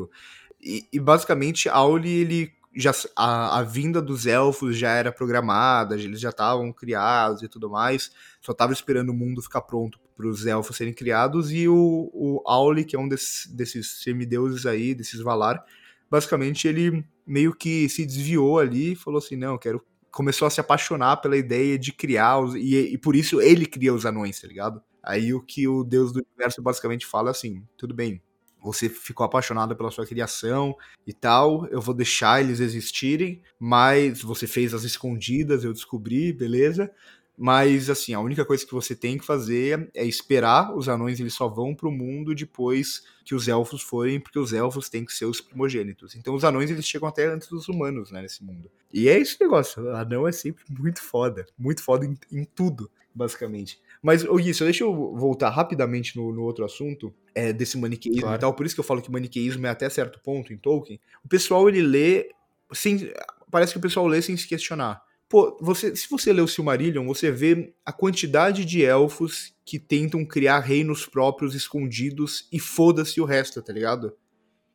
E, e basicamente Auli ele já a, a, vinda dos elfos já era programada, eles já estavam criados e tudo mais, só estava esperando o mundo ficar pronto para os elfos serem criados, e o, o Auli, que é um desses, desses semideuses aí, desses Valar, basicamente ele meio que se desviou ali e falou assim, não, quero... Começou a se apaixonar pela ideia de criar, os, e, e por isso ele cria os anões, tá ligado? Aí o que o deus do universo basicamente fala é assim, tudo bem, você ficou apaixonado pela sua criação e tal, eu vou deixar eles existirem, mas você fez as escondidas, eu descobri, beleza? Mas assim, a única coisa que você tem que fazer é esperar os anões, eles só vão pro mundo depois que os elfos forem, porque os elfos têm que ser os primogênitos. Então os anões eles chegam até antes dos humanos, né, nesse mundo. E é esse negócio, o anão é sempre muito foda, muito foda em, em tudo, basicamente. Mas, isso, deixa eu voltar rapidamente no, no outro assunto, é, desse maniqueísmo claro. e tal. Por isso que eu falo que maniqueísmo é até certo ponto em Tolkien. O pessoal, ele lê sem... Parece que o pessoal lê sem se questionar. Pô, você, se você lê o Silmarillion, você vê a quantidade de elfos que tentam criar reinos próprios escondidos e foda-se o resto, tá ligado?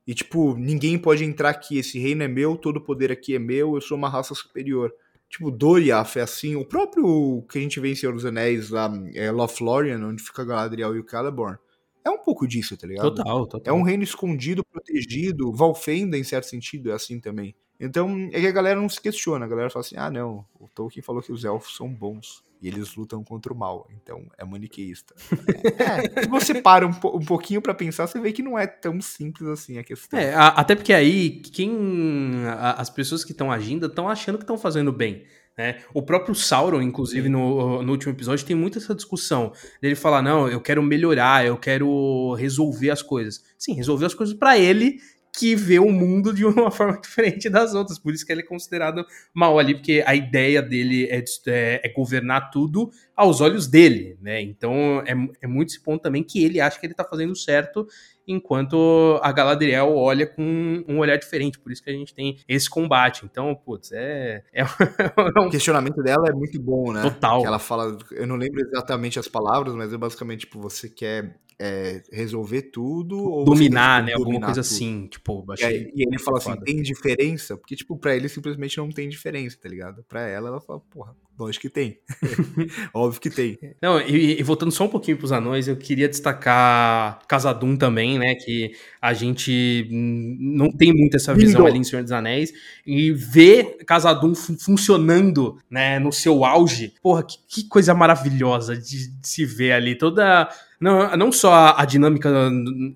E tipo, ninguém pode entrar aqui, esse reino é meu, todo poder aqui é meu, eu sou uma raça superior. Tipo, Doriath é assim. O próprio que a gente vê em Senhor dos Anéis, lá, é Lothlórien, onde fica Galadriel e o Celeborn. É um pouco disso, tá ligado? Total, total. É um reino escondido, protegido. Valfenda, em certo sentido, é assim também. Então, é que a galera não se questiona. A galera fala assim, ah, não, o Tolkien falou que os elfos são bons. E eles lutam contra o mal. Então, é maniqueísta. é, se você para um, um pouquinho para pensar, você vê que não é tão simples assim a questão. É, a, até porque aí, quem... A, as pessoas que estão agindo estão achando que estão fazendo bem. Né? O próprio Sauron, inclusive, no, no, último episódio, tem muito essa discussão. Ele fala: não, eu quero melhorar, eu quero resolver as coisas. Sim, resolver as coisas para ele que vê o mundo de uma forma diferente das outras. Por isso que ele é considerado mal ali, porque a ideia dele é, é, é governar tudo aos olhos dele, né? Então é, é muito esse ponto também que ele acha que ele tá fazendo certo, enquanto a Galadriel olha com um olhar diferente. Por isso que a gente tem esse combate. Então, putz, é. é o questionamento dela é muito bom, né? Total. Que ela fala, eu não lembro exatamente as palavras, mas é basicamente tipo, você quer é, resolver tudo dominar, né? Alguma coisa tudo. assim, tipo, e, aí, e ele fala assim, tem diferença? Porque, tipo, pra ele simplesmente não tem diferença, tá ligado? Pra ela, ela fala, porra, lógico que tem. Óbvio que tem. Não, e, e, voltando só um pouquinho pros anões, eu queria destacar Casadum também, né? Que a gente não tem muito essa visão Lindo. ali em Senhor dos Anéis. E ver Casadum funcionando, né, no seu auge, porra, que, que coisa maravilhosa de, de se ver ali. Toda não, não só a dinâmica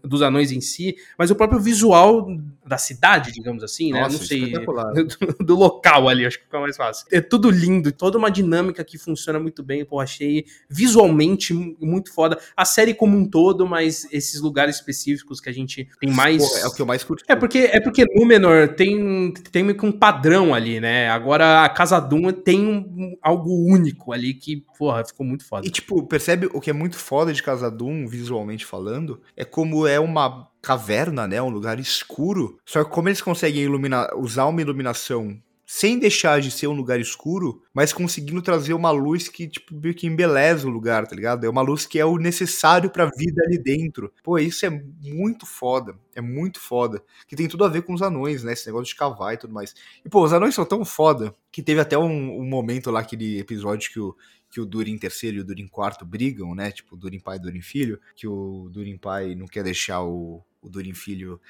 dos anões em si, mas o próprio visual da cidade, digamos assim, né? Nossa, não sei. Do, do, local ali, acho que fica mais fácil. É tudo lindo, toda uma dinâmica que funciona muito bem. Pô, achei visualmente muito foda. A série como um todo, mas esses lugares específicos que a gente tem mais. Pô, é o que eu mais curti. É porque, é porque Númenor tem, tem meio que um padrão ali, né? Agora a Casa Doom tem um, algo único ali que, porra, ficou muito foda. E, tipo, percebe o que é muito foda de Casa Doom, visualmente falando, é como é uma caverna, né? Um lugar escuro. Só que como eles conseguem iluminar, usar uma iluminação sem deixar de ser um lugar escuro, mas conseguindo trazer uma luz que, tipo, meio que embeleza o lugar, tá ligado? É uma luz que é o necessário pra vida ali dentro. Pô, isso é muito foda. É muito foda. Que tem tudo a ver com os anões, né? Esse negócio de cavar e tudo mais. E, pô, os anões são tão foda que teve até um, um momento lá, aquele episódio que o, que o Durin terceiro e o Durin quarto brigam, né? Tipo, Durin pai e Durin filho, que o Durin pai não quer deixar o, o Durin filho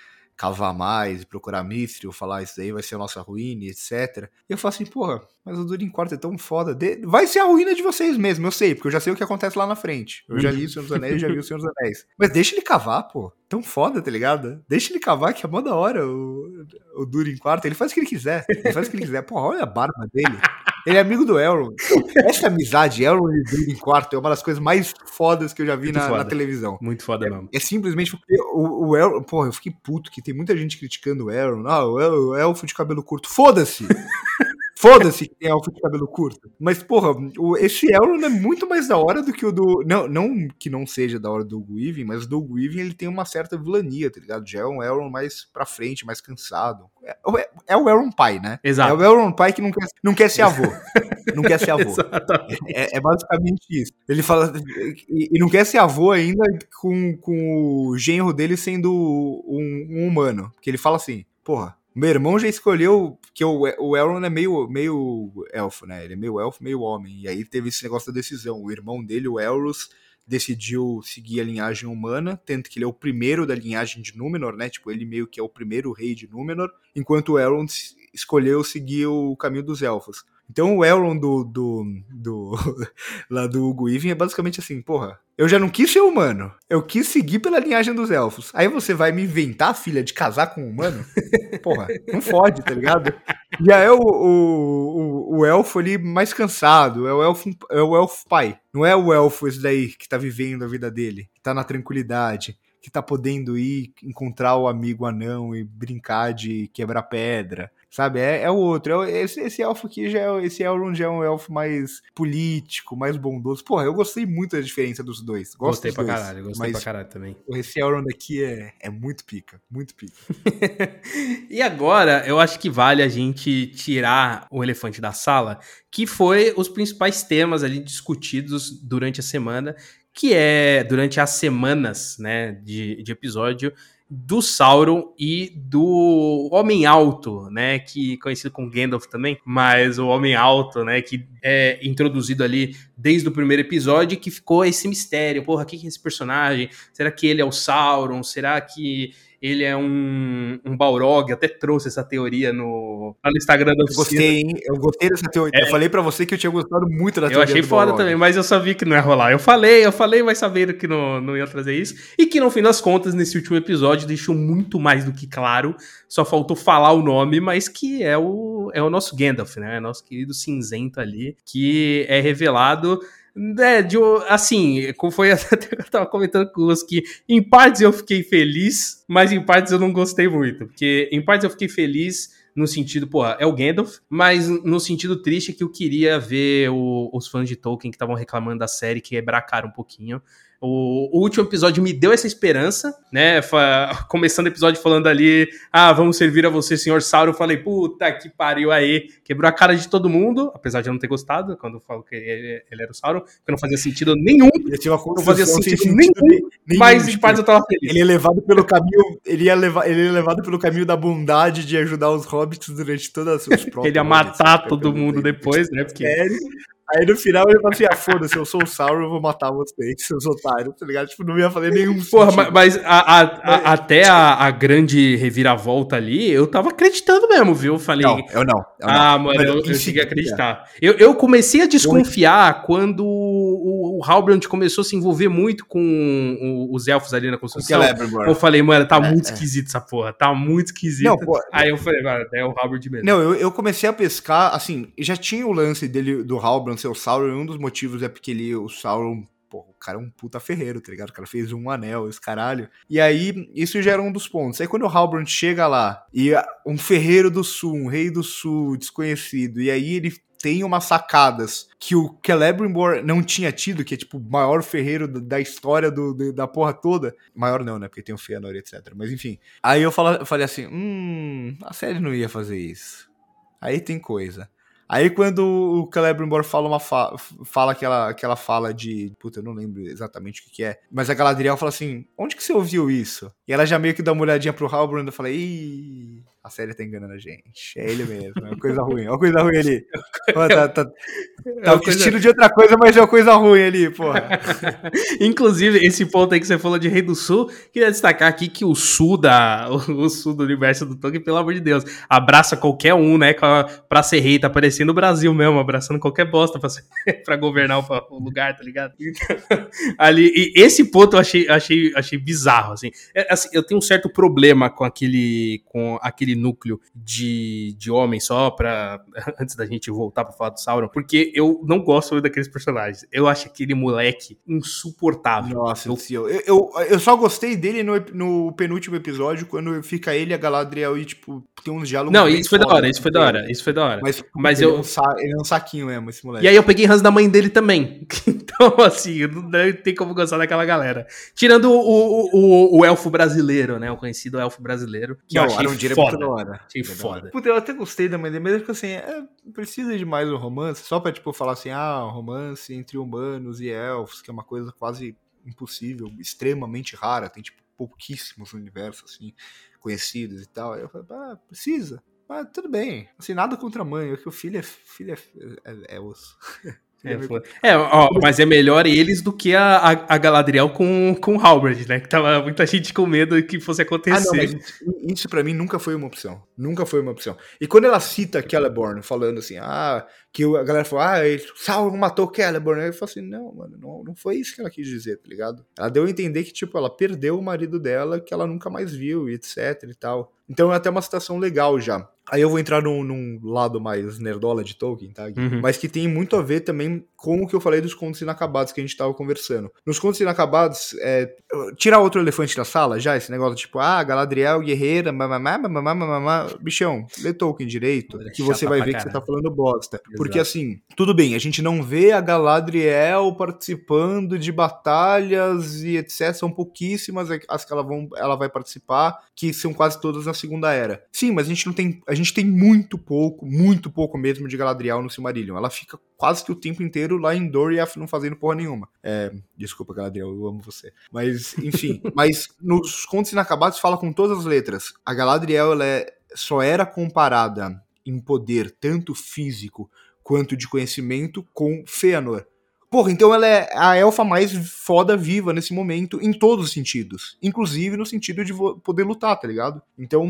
cavar mais, procurar Mithril, falar isso daí vai ser a nossa ruína, etc. E eu falo assim, porra, mas o Durin Quarto é tão foda. De... Vai ser a ruína de vocês mesmo, eu sei, porque eu já sei o que acontece lá na frente. Eu já li o Senhor dos Anéis, já vi o Senhor dos Anéis. Mas deixa ele cavar, pô. Tão foda, tá ligado? Deixa ele cavar, que é mó da hora o, o Durin Quarto. Ele faz o que ele quiser. Ele faz o que ele quiser. Pô, olha a barba dele. Ele é amigo do Elrond. Essa amizade, Elrond e Durin Quarto, é uma das coisas mais fodas que eu já vi na, na, televisão. Muito foda é, mesmo. É simplesmente porque o, o Elrond. Porra, eu fiquei puto que tem muita gente criticando o Elrond. Ah, o elfo de cabelo curto. Foda-se! Foda-se que tem elfo de cabelo curto. Mas, porra, o, esse Elrond é muito mais da hora do que o do. Não, não que não seja da hora do Weaving, mas o do Weaving ele tem uma certa vilania, tá ligado? Já é um Elrond mais pra frente, mais cansado. É, é, é o Elrond pai, né? Exato. É o Elrond pai que não quer, não quer ser avô. não quer ser avô. É, é, basicamente isso. Ele fala. E, e, não quer ser avô ainda com, com o genro dele sendo um, um humano. Porque ele fala assim, porra meu irmão já escolheu que o, o Elrond é meio, meio elfo, né? Ele é meio elfo, meio homem. E aí teve esse negócio da decisão. O irmão dele, o Elros, decidiu seguir a linhagem humana, tanto que ele é o primeiro da linhagem de Númenor, né? Tipo, ele meio que é o primeiro rei de Númenor, enquanto o Elrond escolheu seguir o caminho dos elfos. Então o Elrond do, do, do lá do Hugo Even é basicamente assim, porra, eu já não quis ser humano, eu quis seguir pela linhagem dos elfos. Aí você vai me inventar, filha, de casar com um humano? Porra, não fode, tá ligado? Já é o, o, o, o, elfo ali mais cansado, é o elfo, é o elfo pai. Não é o elfo esse daí que tá vivendo a vida dele, tá na tranquilidade que tá podendo ir encontrar o amigo anão e brincar de quebrar pedra. Sabe, é, é o outro. É, esse, esse elfo aqui já é, esse Elrond já é um elfo mais político, mais bondoso. Porra, eu gostei muito da diferença dos dois. Gosto gostei dos pra dois, caralho, gostei mas, pra caralho também. Esse Elrond aqui é, é muito pica, muito pica. e agora, eu acho que vale a gente tirar o elefante da sala, que foi os principais temas ali discutidos durante a semana, que é durante as semanas, né, de, de episódio, do Sauron e do Homem Alto, né, que conhecido como Gandalf também, mas o Homem Alto, né, que é introduzido ali desde o primeiro episódio que ficou esse mistério, porra, quem que é esse personagem? Será que ele é o Sauron? Será que ele é um, um Balrog, até trouxe essa teoria no, no Instagram da oficina. Gostei, hein? Eu gostei dessa teoria. É. Eu falei para você que eu tinha gostado muito da eu teoria. Eu achei foda Balrog. também, mas eu sabia que não ia rolar. Eu falei, eu falei, mas sabendo que não, não ia trazer isso. E que no fim das contas, nesse último episódio, deixou muito mais do que claro. Só faltou falar o nome, mas que é o, é o nosso Gandalf, né? É nosso querido cinzento ali, que é revelado é, de, assim, como foi até eu tava comentando com os que em partes eu fiquei feliz, mas em partes eu não gostei muito. Porque em partes eu fiquei feliz no sentido, pô, é o Gandalf, mas no sentido triste que eu queria ver o, os fãs de Tolkien que estavam reclamando da série quebrar a cara um pouquinho. O, último episódio me deu essa esperança, né? Começando o episódio falando ali, ah, vamos servir a você, senhor Sauron. Eu falei, puta que pariu aí. Quebrou a cara de todo mundo, apesar de eu não ter gostado quando eu falo que ele, ele era o Sauron, porque não fazia sentido nenhum. não fazia sentido, sentido nenhum, nenhum, mas em parte eu tava feliz. Ele é levado pelo caminho, ele ia levar, ele é levado pelo caminho da bondade de ajudar os hobbits durante todas as suas provas. ele ia matar todo mundo depois, né? Porque... Sério? Aí no final ele fala assim: ah, foda-se, eu sou o Sauron, eu vou matar vocês, seus otários, tá ligado? Tipo, não ia fazer nenhum Porra, sentido. mas, a, a, a, até a, grande reviravolta ali, eu tava acreditando mesmo, viu? Eu falei. Não, eu não. Eu ah, não. mano, eu, eu cheguei a acreditar. Eu, eu comecei a desconfiar eu... quando o, o Halbrand começou a se envolver muito com os elfos ali na construção. Eu falei, mano, tá é, muito é. esquisito essa porra, tá muito esquisito. Não, pô, Aí eu falei, mano, é o Halbrand mesmo. Não, eu, eu comecei a pescar, assim, já tinha o lance dele do Halbrand ser o Sauron, e um dos motivos é porque ele, o Sauron, pô, o cara é um puta ferreiro, tá ligado? O cara fez um anel, esse caralho. E aí, isso já era um dos pontos. Aí quando o Halbrand chega lá, e um ferreiro do sul, um rei do sul, desconhecido, e aí ele tem umas sacadas que o Celebrimbor não tinha tido, que é tipo o maior ferreiro da história do, da porra toda. Maior não, né? Porque tem o Fëanor, etc. Mas enfim. Aí eu falei assim: hum, a série não ia fazer isso. Aí tem coisa. Aí quando o Celebrimbor fala uma fa fala aquela, aquela fala de. Puta, eu não lembro exatamente o que, que é. Mas a Galadriel fala assim: onde que você ouviu isso? E ela já meio que dá uma olhadinha pro Halbrand e fala: Ih. A série tá enganando a gente. É ele mesmo, é uma coisa ruim. É uma coisa ruim ali. Pô, tá, tá, é tá vestindo coisa... de outra coisa, mas é uma coisa ruim ali, porra. Inclusive, esse ponto aí que você falou de Rei do Sul, queria destacar aqui que o sul da, o sul do universo do Tolkien, pelo amor de Deus, abraça qualquer um, né, pra ser rei, tá parecendo o Brasil mesmo, abraçando qualquer bosta pra, ser, pra governar o, o, lugar, tá ligado? ali, e esse ponto eu achei, achei, achei bizarro, assim. É, assim. Eu tenho um certo problema com aquele, com aquele núcleo de, de homem só, pra, antes da gente voltar pra falar do Sauron, porque eu não gosto daqueles personagens. Eu acho aquele moleque insuportável. Nossa, eu, eu, eu, eu só gostei dele no, no penúltimo episódio, quando fica ele, a Galadriel e, tipo, tem uns diálogos. Não, isso foi da hora, isso foi da hora, isso foi da hora. Mas, mas eu. É um sa... Ele é um saquinho mesmo, esse moleque. E aí eu peguei ranço da mãe dele também. então, assim, não tem como gostar daquela galera. Tirando o, o, o, o elfo brasileiro, né? O conhecido elfo brasileiro. Que não, eu achei foda. Da hora. Achei foda. Puta, eu até gostei da mãe dele, mas assim, é, precisa de mais um romance, só pra, tipo, falar assim, ah, um romance entre humanos e elfos, que é uma coisa quase impossível, extremamente rara, tem, tipo, pouquíssimos universos, assim, conhecidos e tal. Aí eu falei, ah, precisa. Mas tudo bem. Assim, nada contra a mãe, porque o filho é, filho é, é, é osso. É, é, ó, mas é melhor eles do que a, a, a, Galadriel com, com o Halberd, né? Que tava muita gente com medo que fosse acontecer. Ah, não, isso para mim nunca foi uma opção. Nunca foi uma opção. E quando ela cita Celeborn, falando assim, ah, que a galera falou, ah, Sauron matou Celeborn. Eu falo assim, não, mano, não, não foi isso que ela quis dizer, tá ligado? Ela deu a entender que, tipo, ela perdeu o marido dela, que ela nunca mais viu, e etc e tal. Então é até uma citação legal já. Aí eu vou entrar num, num lado mais nerdola de Tolkien, tá? Uhum. Mas que tem muito a ver também com o que eu falei dos contos inacabados que a gente tava conversando. Nos contos inacabados, é, tirar outro elefante da sala já, esse negócio tipo, ah, Galadriel, guerreira, mamamá, mamamá, mamamá. Bichão, lê Tolkien direito, que você vai ver que você tá falando bosta. Exato. Porque assim, tudo bem, a gente não vê a Galadriel participando de batalhas e etc. São pouquíssimas as que ela, vão, ela vai participar, que são quase todas na Segunda Era. Sim, mas a gente não tem a gente tem muito pouco, muito pouco mesmo de Galadriel no Silmarillion. Ela fica quase que o tempo inteiro lá em Doriath não fazendo porra nenhuma. É, desculpa, Galadriel, eu amo você. Mas, enfim, mas nos Contos Inacabados fala com todas as letras. A Galadriel, ela é, só era comparada em poder, tanto físico quanto de conhecimento, com Fëanor. Porra, então ela é a elfa mais foda viva nesse momento, em todos os sentidos. Inclusive no sentido de poder lutar, tá ligado? Então,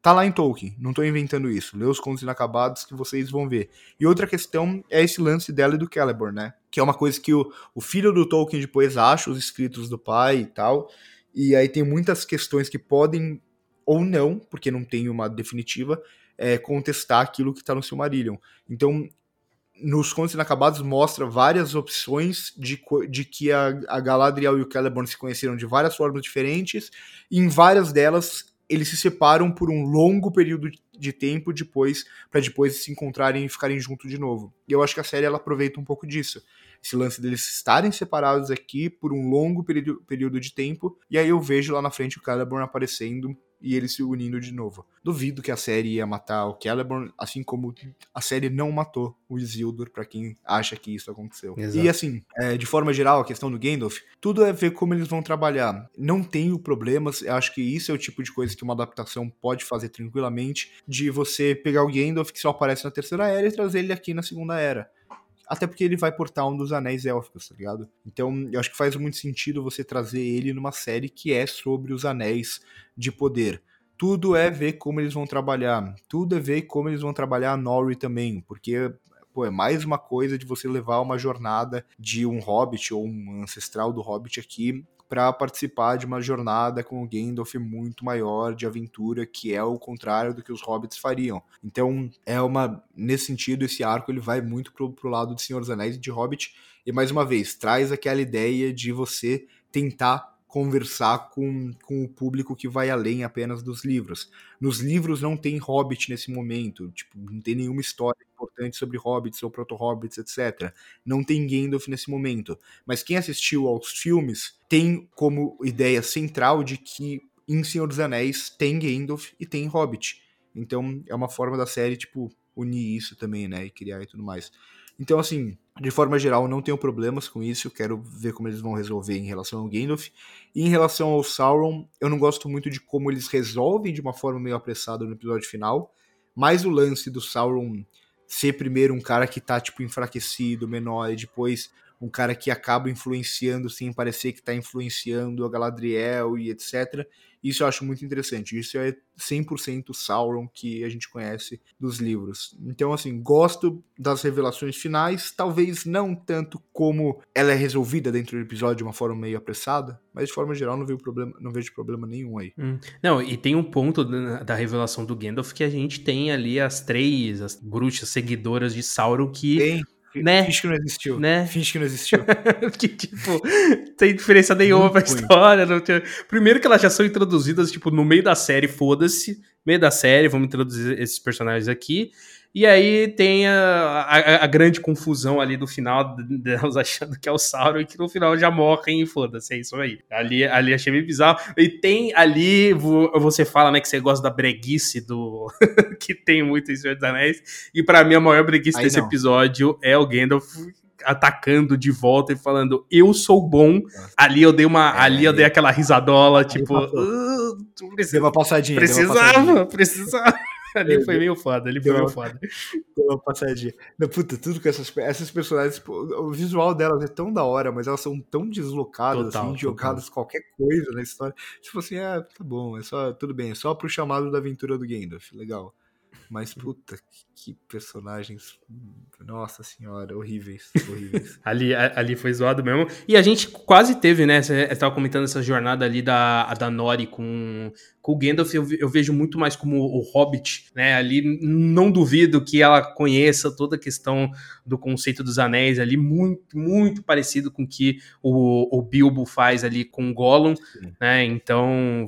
Tá lá em Tolkien, não tô inventando isso. Lê os contos inacabados que vocês vão ver. E outra questão é esse lance dela e do Celeborn, né? Que é uma coisa que o, o filho do Tolkien depois acha, os escritos do pai e tal. E aí tem muitas questões que podem, ou não, porque não tem uma definitiva, é, contestar aquilo que tá no Silmarillion. Então, nos Contos Inacabados mostra várias opções de, de que a, a Galadriel e o Celeborn se conheceram de várias formas diferentes, e em várias delas eles se separam por um longo período de tempo depois para depois se encontrarem e ficarem juntos de novo. E eu acho que a série ela aproveita um pouco disso. Esse lance deles estarem separados aqui por um longo período, período de tempo, e aí eu vejo lá na frente o Celeborn aparecendo e eles se unindo de novo. Duvido que a série ia matar o Celeborn, assim como a série não matou o Isildur, para quem acha que isso aconteceu. Exato. E assim, é, de forma geral, a questão do Gandalf, tudo é ver como eles vão trabalhar. Não tenho problemas, eu acho que isso é o tipo de coisa que uma adaptação pode fazer tranquilamente, de você pegar o Gandalf que só aparece na Terceira Era e trazer ele aqui na Segunda Era até porque ele vai portar um dos anéis élficos, tá ligado? Então, eu acho que faz muito sentido você trazer ele numa série que é sobre os anéis de poder. Tudo é ver como eles vão trabalhar, tudo é ver como eles vão trabalhar a Nori também, porque pô, é mais uma coisa de você levar uma jornada de um hobbit ou um ancestral do hobbit aqui para participar de uma jornada com o Gandalf muito maior de aventura, que é o contrário do que os hobbits fariam. Então, é uma nesse sentido esse arco ele vai muito pro, pro lado de Senhor dos Anéis e de Hobbit, e mais uma vez, traz aquela ideia de você tentar conversar com, com o público que vai além apenas dos livros. Nos livros não tem Hobbit nesse momento, tipo, não tem nenhuma história importante sobre Hobbits ou Proto-Hobbits, etc. Não tem Gandalf nesse momento. Mas quem assistiu aos filmes tem como ideia central de que em Senhor dos Anéis tem Gandalf e tem Hobbit. Então é uma forma da série, tipo, unir isso também, né? E criar e tudo mais. Então, assim, de forma geral, não tenho problemas com isso. Quero ver como eles vão resolver em relação ao Gandalf. E em relação ao Sauron, eu não gosto muito de como eles resolvem de uma forma meio apressada no episódio final. Mas o lance do Sauron ser primeiro um cara que tá, tipo, enfraquecido, menor, e depois um cara que acaba influenciando sem parecer que tá influenciando a Galadriel e etc. Isso eu acho muito interessante. Isso é 100% Sauron que a gente conhece dos livros. Então, assim, gosto das revelações finais, talvez não tanto como ela é resolvida dentro do episódio de uma forma meio apressada, mas de forma geral não vejo problema, não vejo problema nenhum aí. Hum. Não, e tem um ponto da revelação do Gandalf que a gente tem ali as três as bruxas seguidoras de Sauron que tem né? Finge que não existiu. Né? Finge que não existiu. que, tipo, tem diferença nenhuma pra história. Não tem... Primeiro que elas já são introduzidas, tipo, no meio da série, foda-se. Meio da série, vamos introduzir esses personagens aqui. E aí tem a, a, a, grande confusão ali do final delas achando que é o Sauron e que no final já morrem e foda-se, é isso aí. Ali, ali achei meio bizarro. E tem ali, você fala, né, que você gosta da breguice do... que tem muito em Senhor dos Anéis. E para mim a maior breguice aí desse não. episódio é o Gandalf atacando de volta e falando eu sou bom. Ali eu dei uma, é, ali eu dei aquela risadola, tipo, uh, deu uma passadinha, precisava, uma passadinha. precisava. Ali foi meio foda, ali foi meio foda. Deu uma passadinha. Não, puta, tudo com essas, essas personagens, o visual delas é tão da hora, mas elas são tão deslocadas, total, assim, jogadas total. qualquer coisa na história. Tipo assim, ah, tá bom, é só, tudo bem, é só pro chamado da aventura do Gandalf, legal. Mas, puta, que, personagens. Nossa senhora, horríveis. horríveis. ali, ali foi zoado mesmo. E a gente quase teve, né? Você estava comentando essa jornada ali da, da Nori com, com o Gandalf. Eu, eu vejo muito mais como o Hobbit, né? Ali não duvido que ela conheça toda a questão do conceito dos anéis ali, muito, muito parecido com o que o, o Bilbo faz ali com o Gollum, Sim. né? Então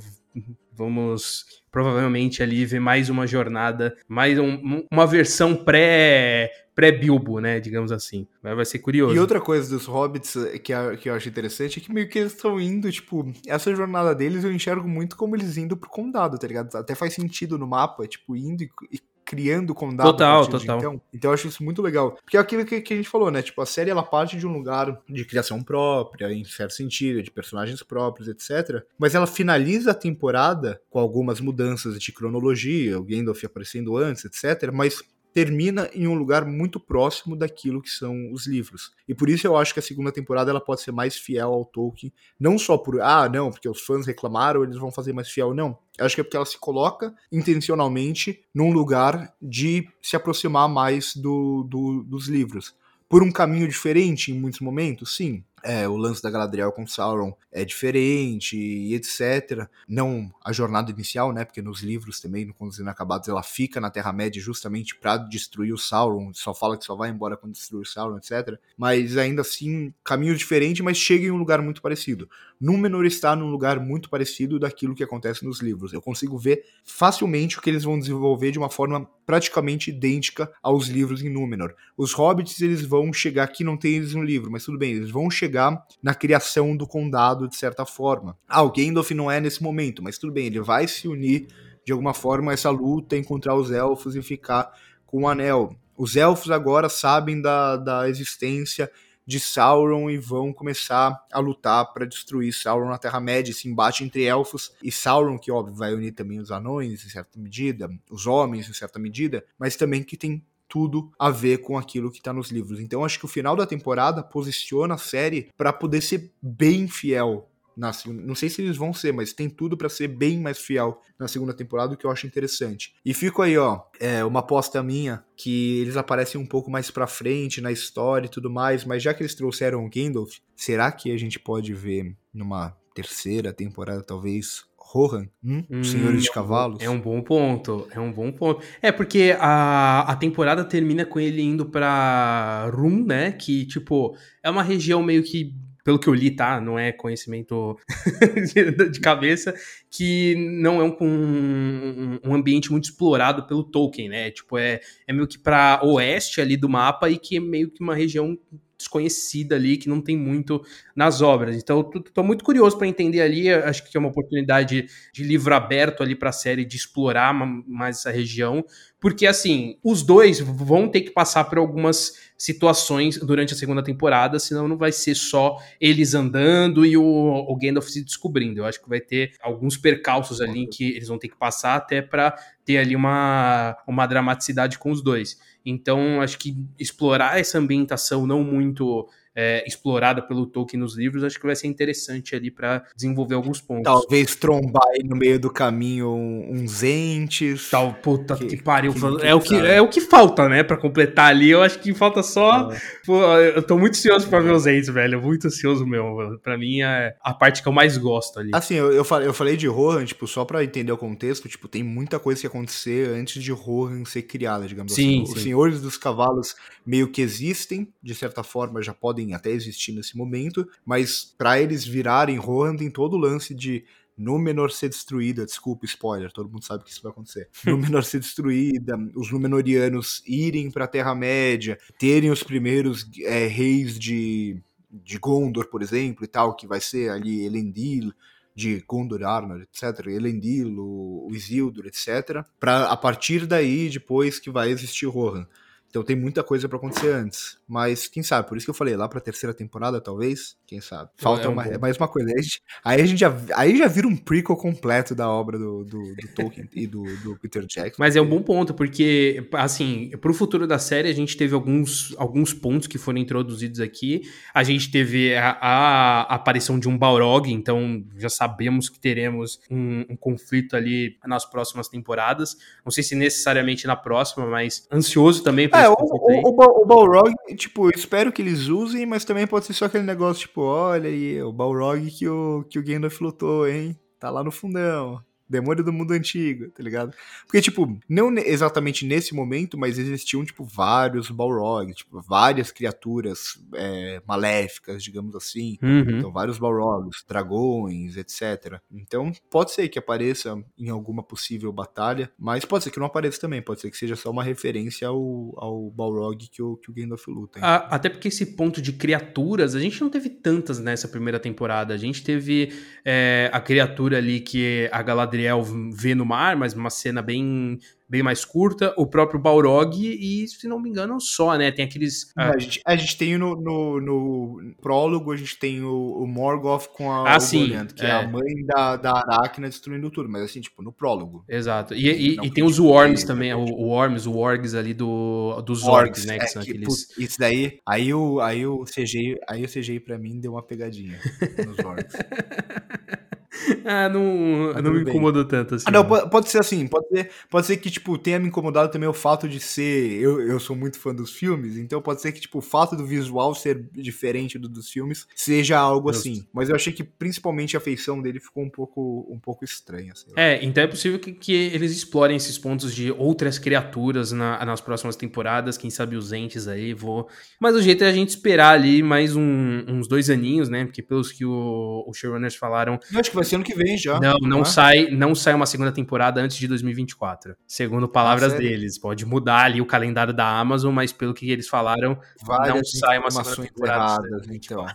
vamos provavelmente ali ver mais uma jornada, mais um, uma versão pré pré-Bilbo, né, digamos assim. Vai ser curioso. E outra coisa dos Hobbits que, que eu acho interessante é que meio que eles estão indo, tipo, essa jornada deles eu enxergo muito como eles indo pro condado, tá ligado? Até faz sentido no mapa, tipo, indo e, e criando condado. Total, total. Então. então eu acho isso muito legal. Porque é aquilo que, que, a gente falou, né? Tipo, a série ela parte de um lugar de criação própria, em certo sentido, de personagens próprios, etc. Mas ela finaliza a temporada com algumas mudanças de cronologia, o Gandalf aparecendo antes, etc. Mas termina em um lugar muito próximo daquilo que são os livros. E por isso eu acho que a segunda temporada ela pode ser mais fiel ao Tolkien, não só por ah, não, porque os fãs reclamaram, eles vão fazer mais fiel, não. Eu acho que é porque ela se coloca intencionalmente num lugar de se aproximar mais do, do dos livros. Por um caminho diferente em muitos momentos, sim é, o lance da Galadriel com Sauron é diferente e etc. Não a jornada inicial, né? Porque nos livros também, no Contos Inacabados, ela fica na Terra-média justamente para destruir o Sauron. Só fala que só vai embora quando destruir o Sauron, etc. Mas ainda assim, caminho diferente, mas chega em um lugar muito parecido. Númenor está num lugar muito parecido daquilo que acontece nos livros. Eu consigo ver facilmente o que eles vão desenvolver de uma forma praticamente idêntica aos livros em Númenor. Os hobbits, eles vão chegar aqui, não tem eles no livro, mas tudo bem, eles vão chegar chegar na criação do condado de certa forma. Ah, o Gandalf não é nesse momento, mas tudo bem, ele vai se unir de alguma forma a essa luta, encontrar os elfos e ficar com o anel. Os elfos agora sabem da, da existência de Sauron e vão começar a lutar para destruir Sauron na Terra-média. Esse embate entre elfos e Sauron, que óbvio vai unir também os anões em certa medida, os homens em certa medida, mas também que tem tudo a ver com aquilo que está nos livros. Então acho que o final da temporada posiciona a série para poder ser bem fiel na segunda. Não sei se eles vão ser, mas tem tudo para ser bem mais fiel na segunda temporada, o que eu acho interessante. E fico aí, ó, é uma aposta minha que eles aparecem um pouco mais para frente na história e tudo mais, mas já que eles trouxeram o Gandalf, será que a gente pode ver numa terceira temporada talvez Rohan, hum? hum, Senhores de Cavalos. É um bom ponto, é um bom ponto. É, porque a, a temporada termina com ele indo pra Rum, né? Que, tipo, é uma região meio que pelo que eu li, tá? Não é conhecimento de, cabeça, que não é um, um, um, ambiente muito explorado pelo Tolkien, né? Tipo, é, é meio que para oeste ali do mapa e que é meio que uma região desconhecida ali, que não tem muito nas obras. Então, tô, muito curioso para entender ali, acho que é uma oportunidade de livro aberto ali para a série de explorar mais essa região, porque assim, os dois vão ter que passar por algumas situações durante a segunda temporada, senão não vai ser só eles andando e o, o Gandalf se descobrindo. Eu acho que vai ter alguns percalços ali que eles vão ter que passar até para ter ali uma, uma dramaticidade com os dois. Então, acho que explorar essa ambientação não muito é, explorada pelo Tolkien nos livros, acho que vai ser interessante ali para desenvolver alguns pontos. Talvez trombar aí no meio do caminho uns entes. Tal, puta que, que pariu. Que é, o que, é o que falta, né, para completar ali. Eu acho que falta só. É. Pô, eu tô muito ansioso para ver os entes, velho. Muito ansioso mesmo. Para mim é a parte que eu mais gosto ali. Assim, eu, eu, falei, eu falei de Rohan, tipo, só para entender o contexto, tipo, tem muita coisa que acontecer antes de Rohan ser criada, digamos sim, assim. Sim. Os Senhores dos Cavalos meio que existem, de certa forma já podem podem até existir nesse momento, mas para eles virarem Rohan tem todo o lance de Númenor ser destruída, desculpa, spoiler, todo mundo sabe que isso vai acontecer. Númenor ser destruída, os Númenorianos irem para a Terra-média, terem os primeiros é, reis de, de Gondor, por exemplo, e tal, que vai ser ali Elendil, de Gondor, Arnor, etc., Elendil, o, o Isildur, etc., para a partir daí, depois que vai existir Rohan. Então tem muita coisa para acontecer antes. Mas quem sabe, por isso que eu falei, lá pra terceira temporada, talvez, quem sabe. Falta é um uma, é mais uma coisa. Aí a, gente, aí a gente, já, aí já vira um prequel completo da obra do, do, do Tolkien e do, do, Peter Jackson. Mas é um bom ponto, porque, assim, pro futuro da série, a gente teve alguns, alguns pontos que foram introduzidos aqui. A gente teve a, a aparição de um Balrog, então já sabemos que teremos um, um conflito ali nas próximas temporadas. Não sei se necessariamente na próxima, mas ansioso também pra é, o, o, o, o Balrog, tipo, espero que eles usem, mas também pode ser só aquele negócio, tipo, olha aí, o Balrog que o, que o Gandalf lutou, hein? Tá lá no fundão. Demônio do mundo antigo, tá ligado? Porque, tipo, não exatamente nesse momento, mas existiam, tipo, vários Balrogs, tipo, várias criaturas é, maléficas, digamos assim. Uhum. Então, vários Balrogs, dragões, etc. Então, pode ser que apareça em alguma possível batalha, mas pode ser que não apareça também, pode ser que seja só uma referência ao, ao Balrog que o, que o Gandalf luta. Ah, até porque esse ponto de criaturas, a gente não teve tantas nessa primeira temporada. A gente teve é, a criatura ali que a Galadriel Galadriel vê no mar, mas uma cena bem bem mais curta, o próprio Balrog e, se não me engano, só, né? Tem aqueles... a, gente, a gente tem no, no, no, prólogo, a gente tem o, o Morgoth com a ah, sim, que é. é. a mãe da, da Aracna destruindo tudo, mas assim, tipo, no prólogo. Exato. E, e, e tem os Worms também, o, o Worms, o Orgs ali do, dos Orgs, né? Que é, são que, aqueles... Putz, isso daí, aí o, aí o CGI, aí o CGI pra mim deu uma pegadinha nos Orgs. ah, não, não me incomodou tanto assim. Ah, não, pode, pode, ser assim, pode ser, pode ser que, tipo, tenha me incomodado também o fato de ser. Eu, eu sou muito fã dos filmes, então pode ser que, tipo, o fato do visual ser diferente do dos filmes seja algo Justo. assim. Mas eu achei que principalmente a feição dele ficou um pouco, um pouco estranha. É, então é possível que, que, eles explorem esses pontos de outras criaturas na, nas próximas temporadas, quem sabe os entes aí, vou. Mas o jeito é a gente esperar ali mais um, uns dois aninhos, né? Porque pelos que o, o showrunners falaram. Eu acho que vai ser ano que vem já. Não, não, é? sai, não sai uma segunda temporada antes de 2024. Segundo palavras ah, deles. Pode mudar ali o calendário da Amazon, mas pelo que eles falaram, Várias não sai uma segunda temporada. Erradas, então.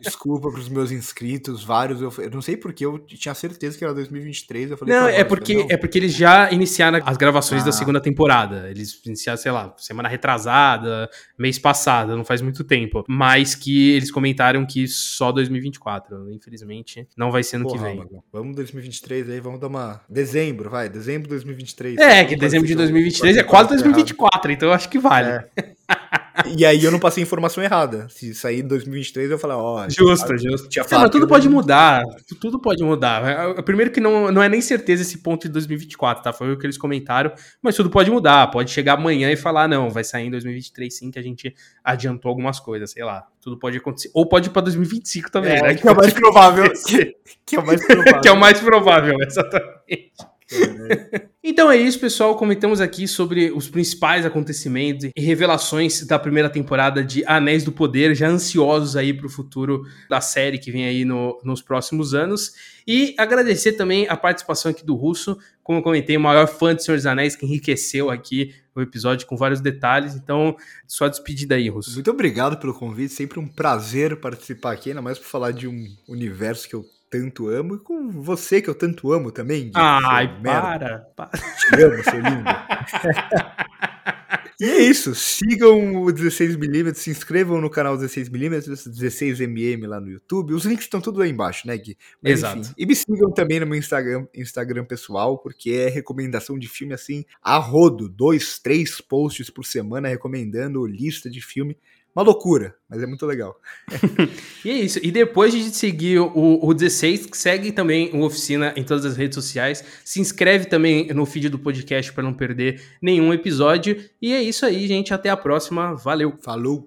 Desculpa para os meus inscritos, vários. Eu, eu não sei porque eu tinha certeza que era 2023. Eu falei, não, é porque, não. é porque eles já iniciaram as gravações ah. da segunda temporada. Eles iniciaram, sei lá, semana retrasada, mês passado, não faz muito tempo. Mas que eles comentaram que só 2024. Infelizmente, não vai ser no Porra, que vem. Mano. Vamos 2023 aí, vamos dar uma. Dezembro, vai. Dezembro de 2023. É, que dezembro de 2023 é quase 2024, então eu acho que vale. É. E aí eu não passei informação errada. Se sair em 2023, eu falei, ó. Oh, justo, justo. Tinha não, mas tudo pode mudar. Tudo pode mudar. Primeiro que não, não é nem certeza esse ponto de 2024, tá? Foi o que eles comentaram. Mas tudo pode mudar. Pode chegar amanhã e falar, não, vai sair em 2023 sim, que a gente adiantou algumas coisas, sei lá. Tudo pode acontecer. Ou pode ir pra 2025 também, é, né? Que, que é o mais provável. que é o mais provável. que é o mais provável, exatamente. então é isso, pessoal. Comentamos aqui sobre os principais acontecimentos e revelações da primeira temporada de Anéis do Poder, já ansiosos aí para o futuro da série que vem aí no, nos próximos anos. E agradecer também a participação aqui do Russo, como eu comentei, o maior fã de Senhor dos Anéis, que enriqueceu aqui o episódio com vários detalhes. Então, só despedida aí, Russo. Muito obrigado pelo convite, sempre um prazer participar aqui, ainda mais para falar de um universo que eu tanto amo, e com você que eu tanto amo também. Gui, Ai, para, para. Te amo, seu lindo. E é isso. Sigam o 16mm, se inscrevam no canal 16mm, 16mm lá no YouTube. Os links estão tudo aí embaixo, né, Gui? Mas, Exato. Enfim. E me sigam também no meu Instagram, Instagram pessoal, porque é recomendação de filme assim, a rodo. Dois, três posts por semana recomendando lista de filme. Uma loucura, mas é muito legal. E é isso. E depois de seguir o, o 16, segue também o Oficina em todas as redes sociais. Se inscreve também no feed do podcast para não perder nenhum episódio. E é isso aí, gente. Até a próxima. Valeu. Falou!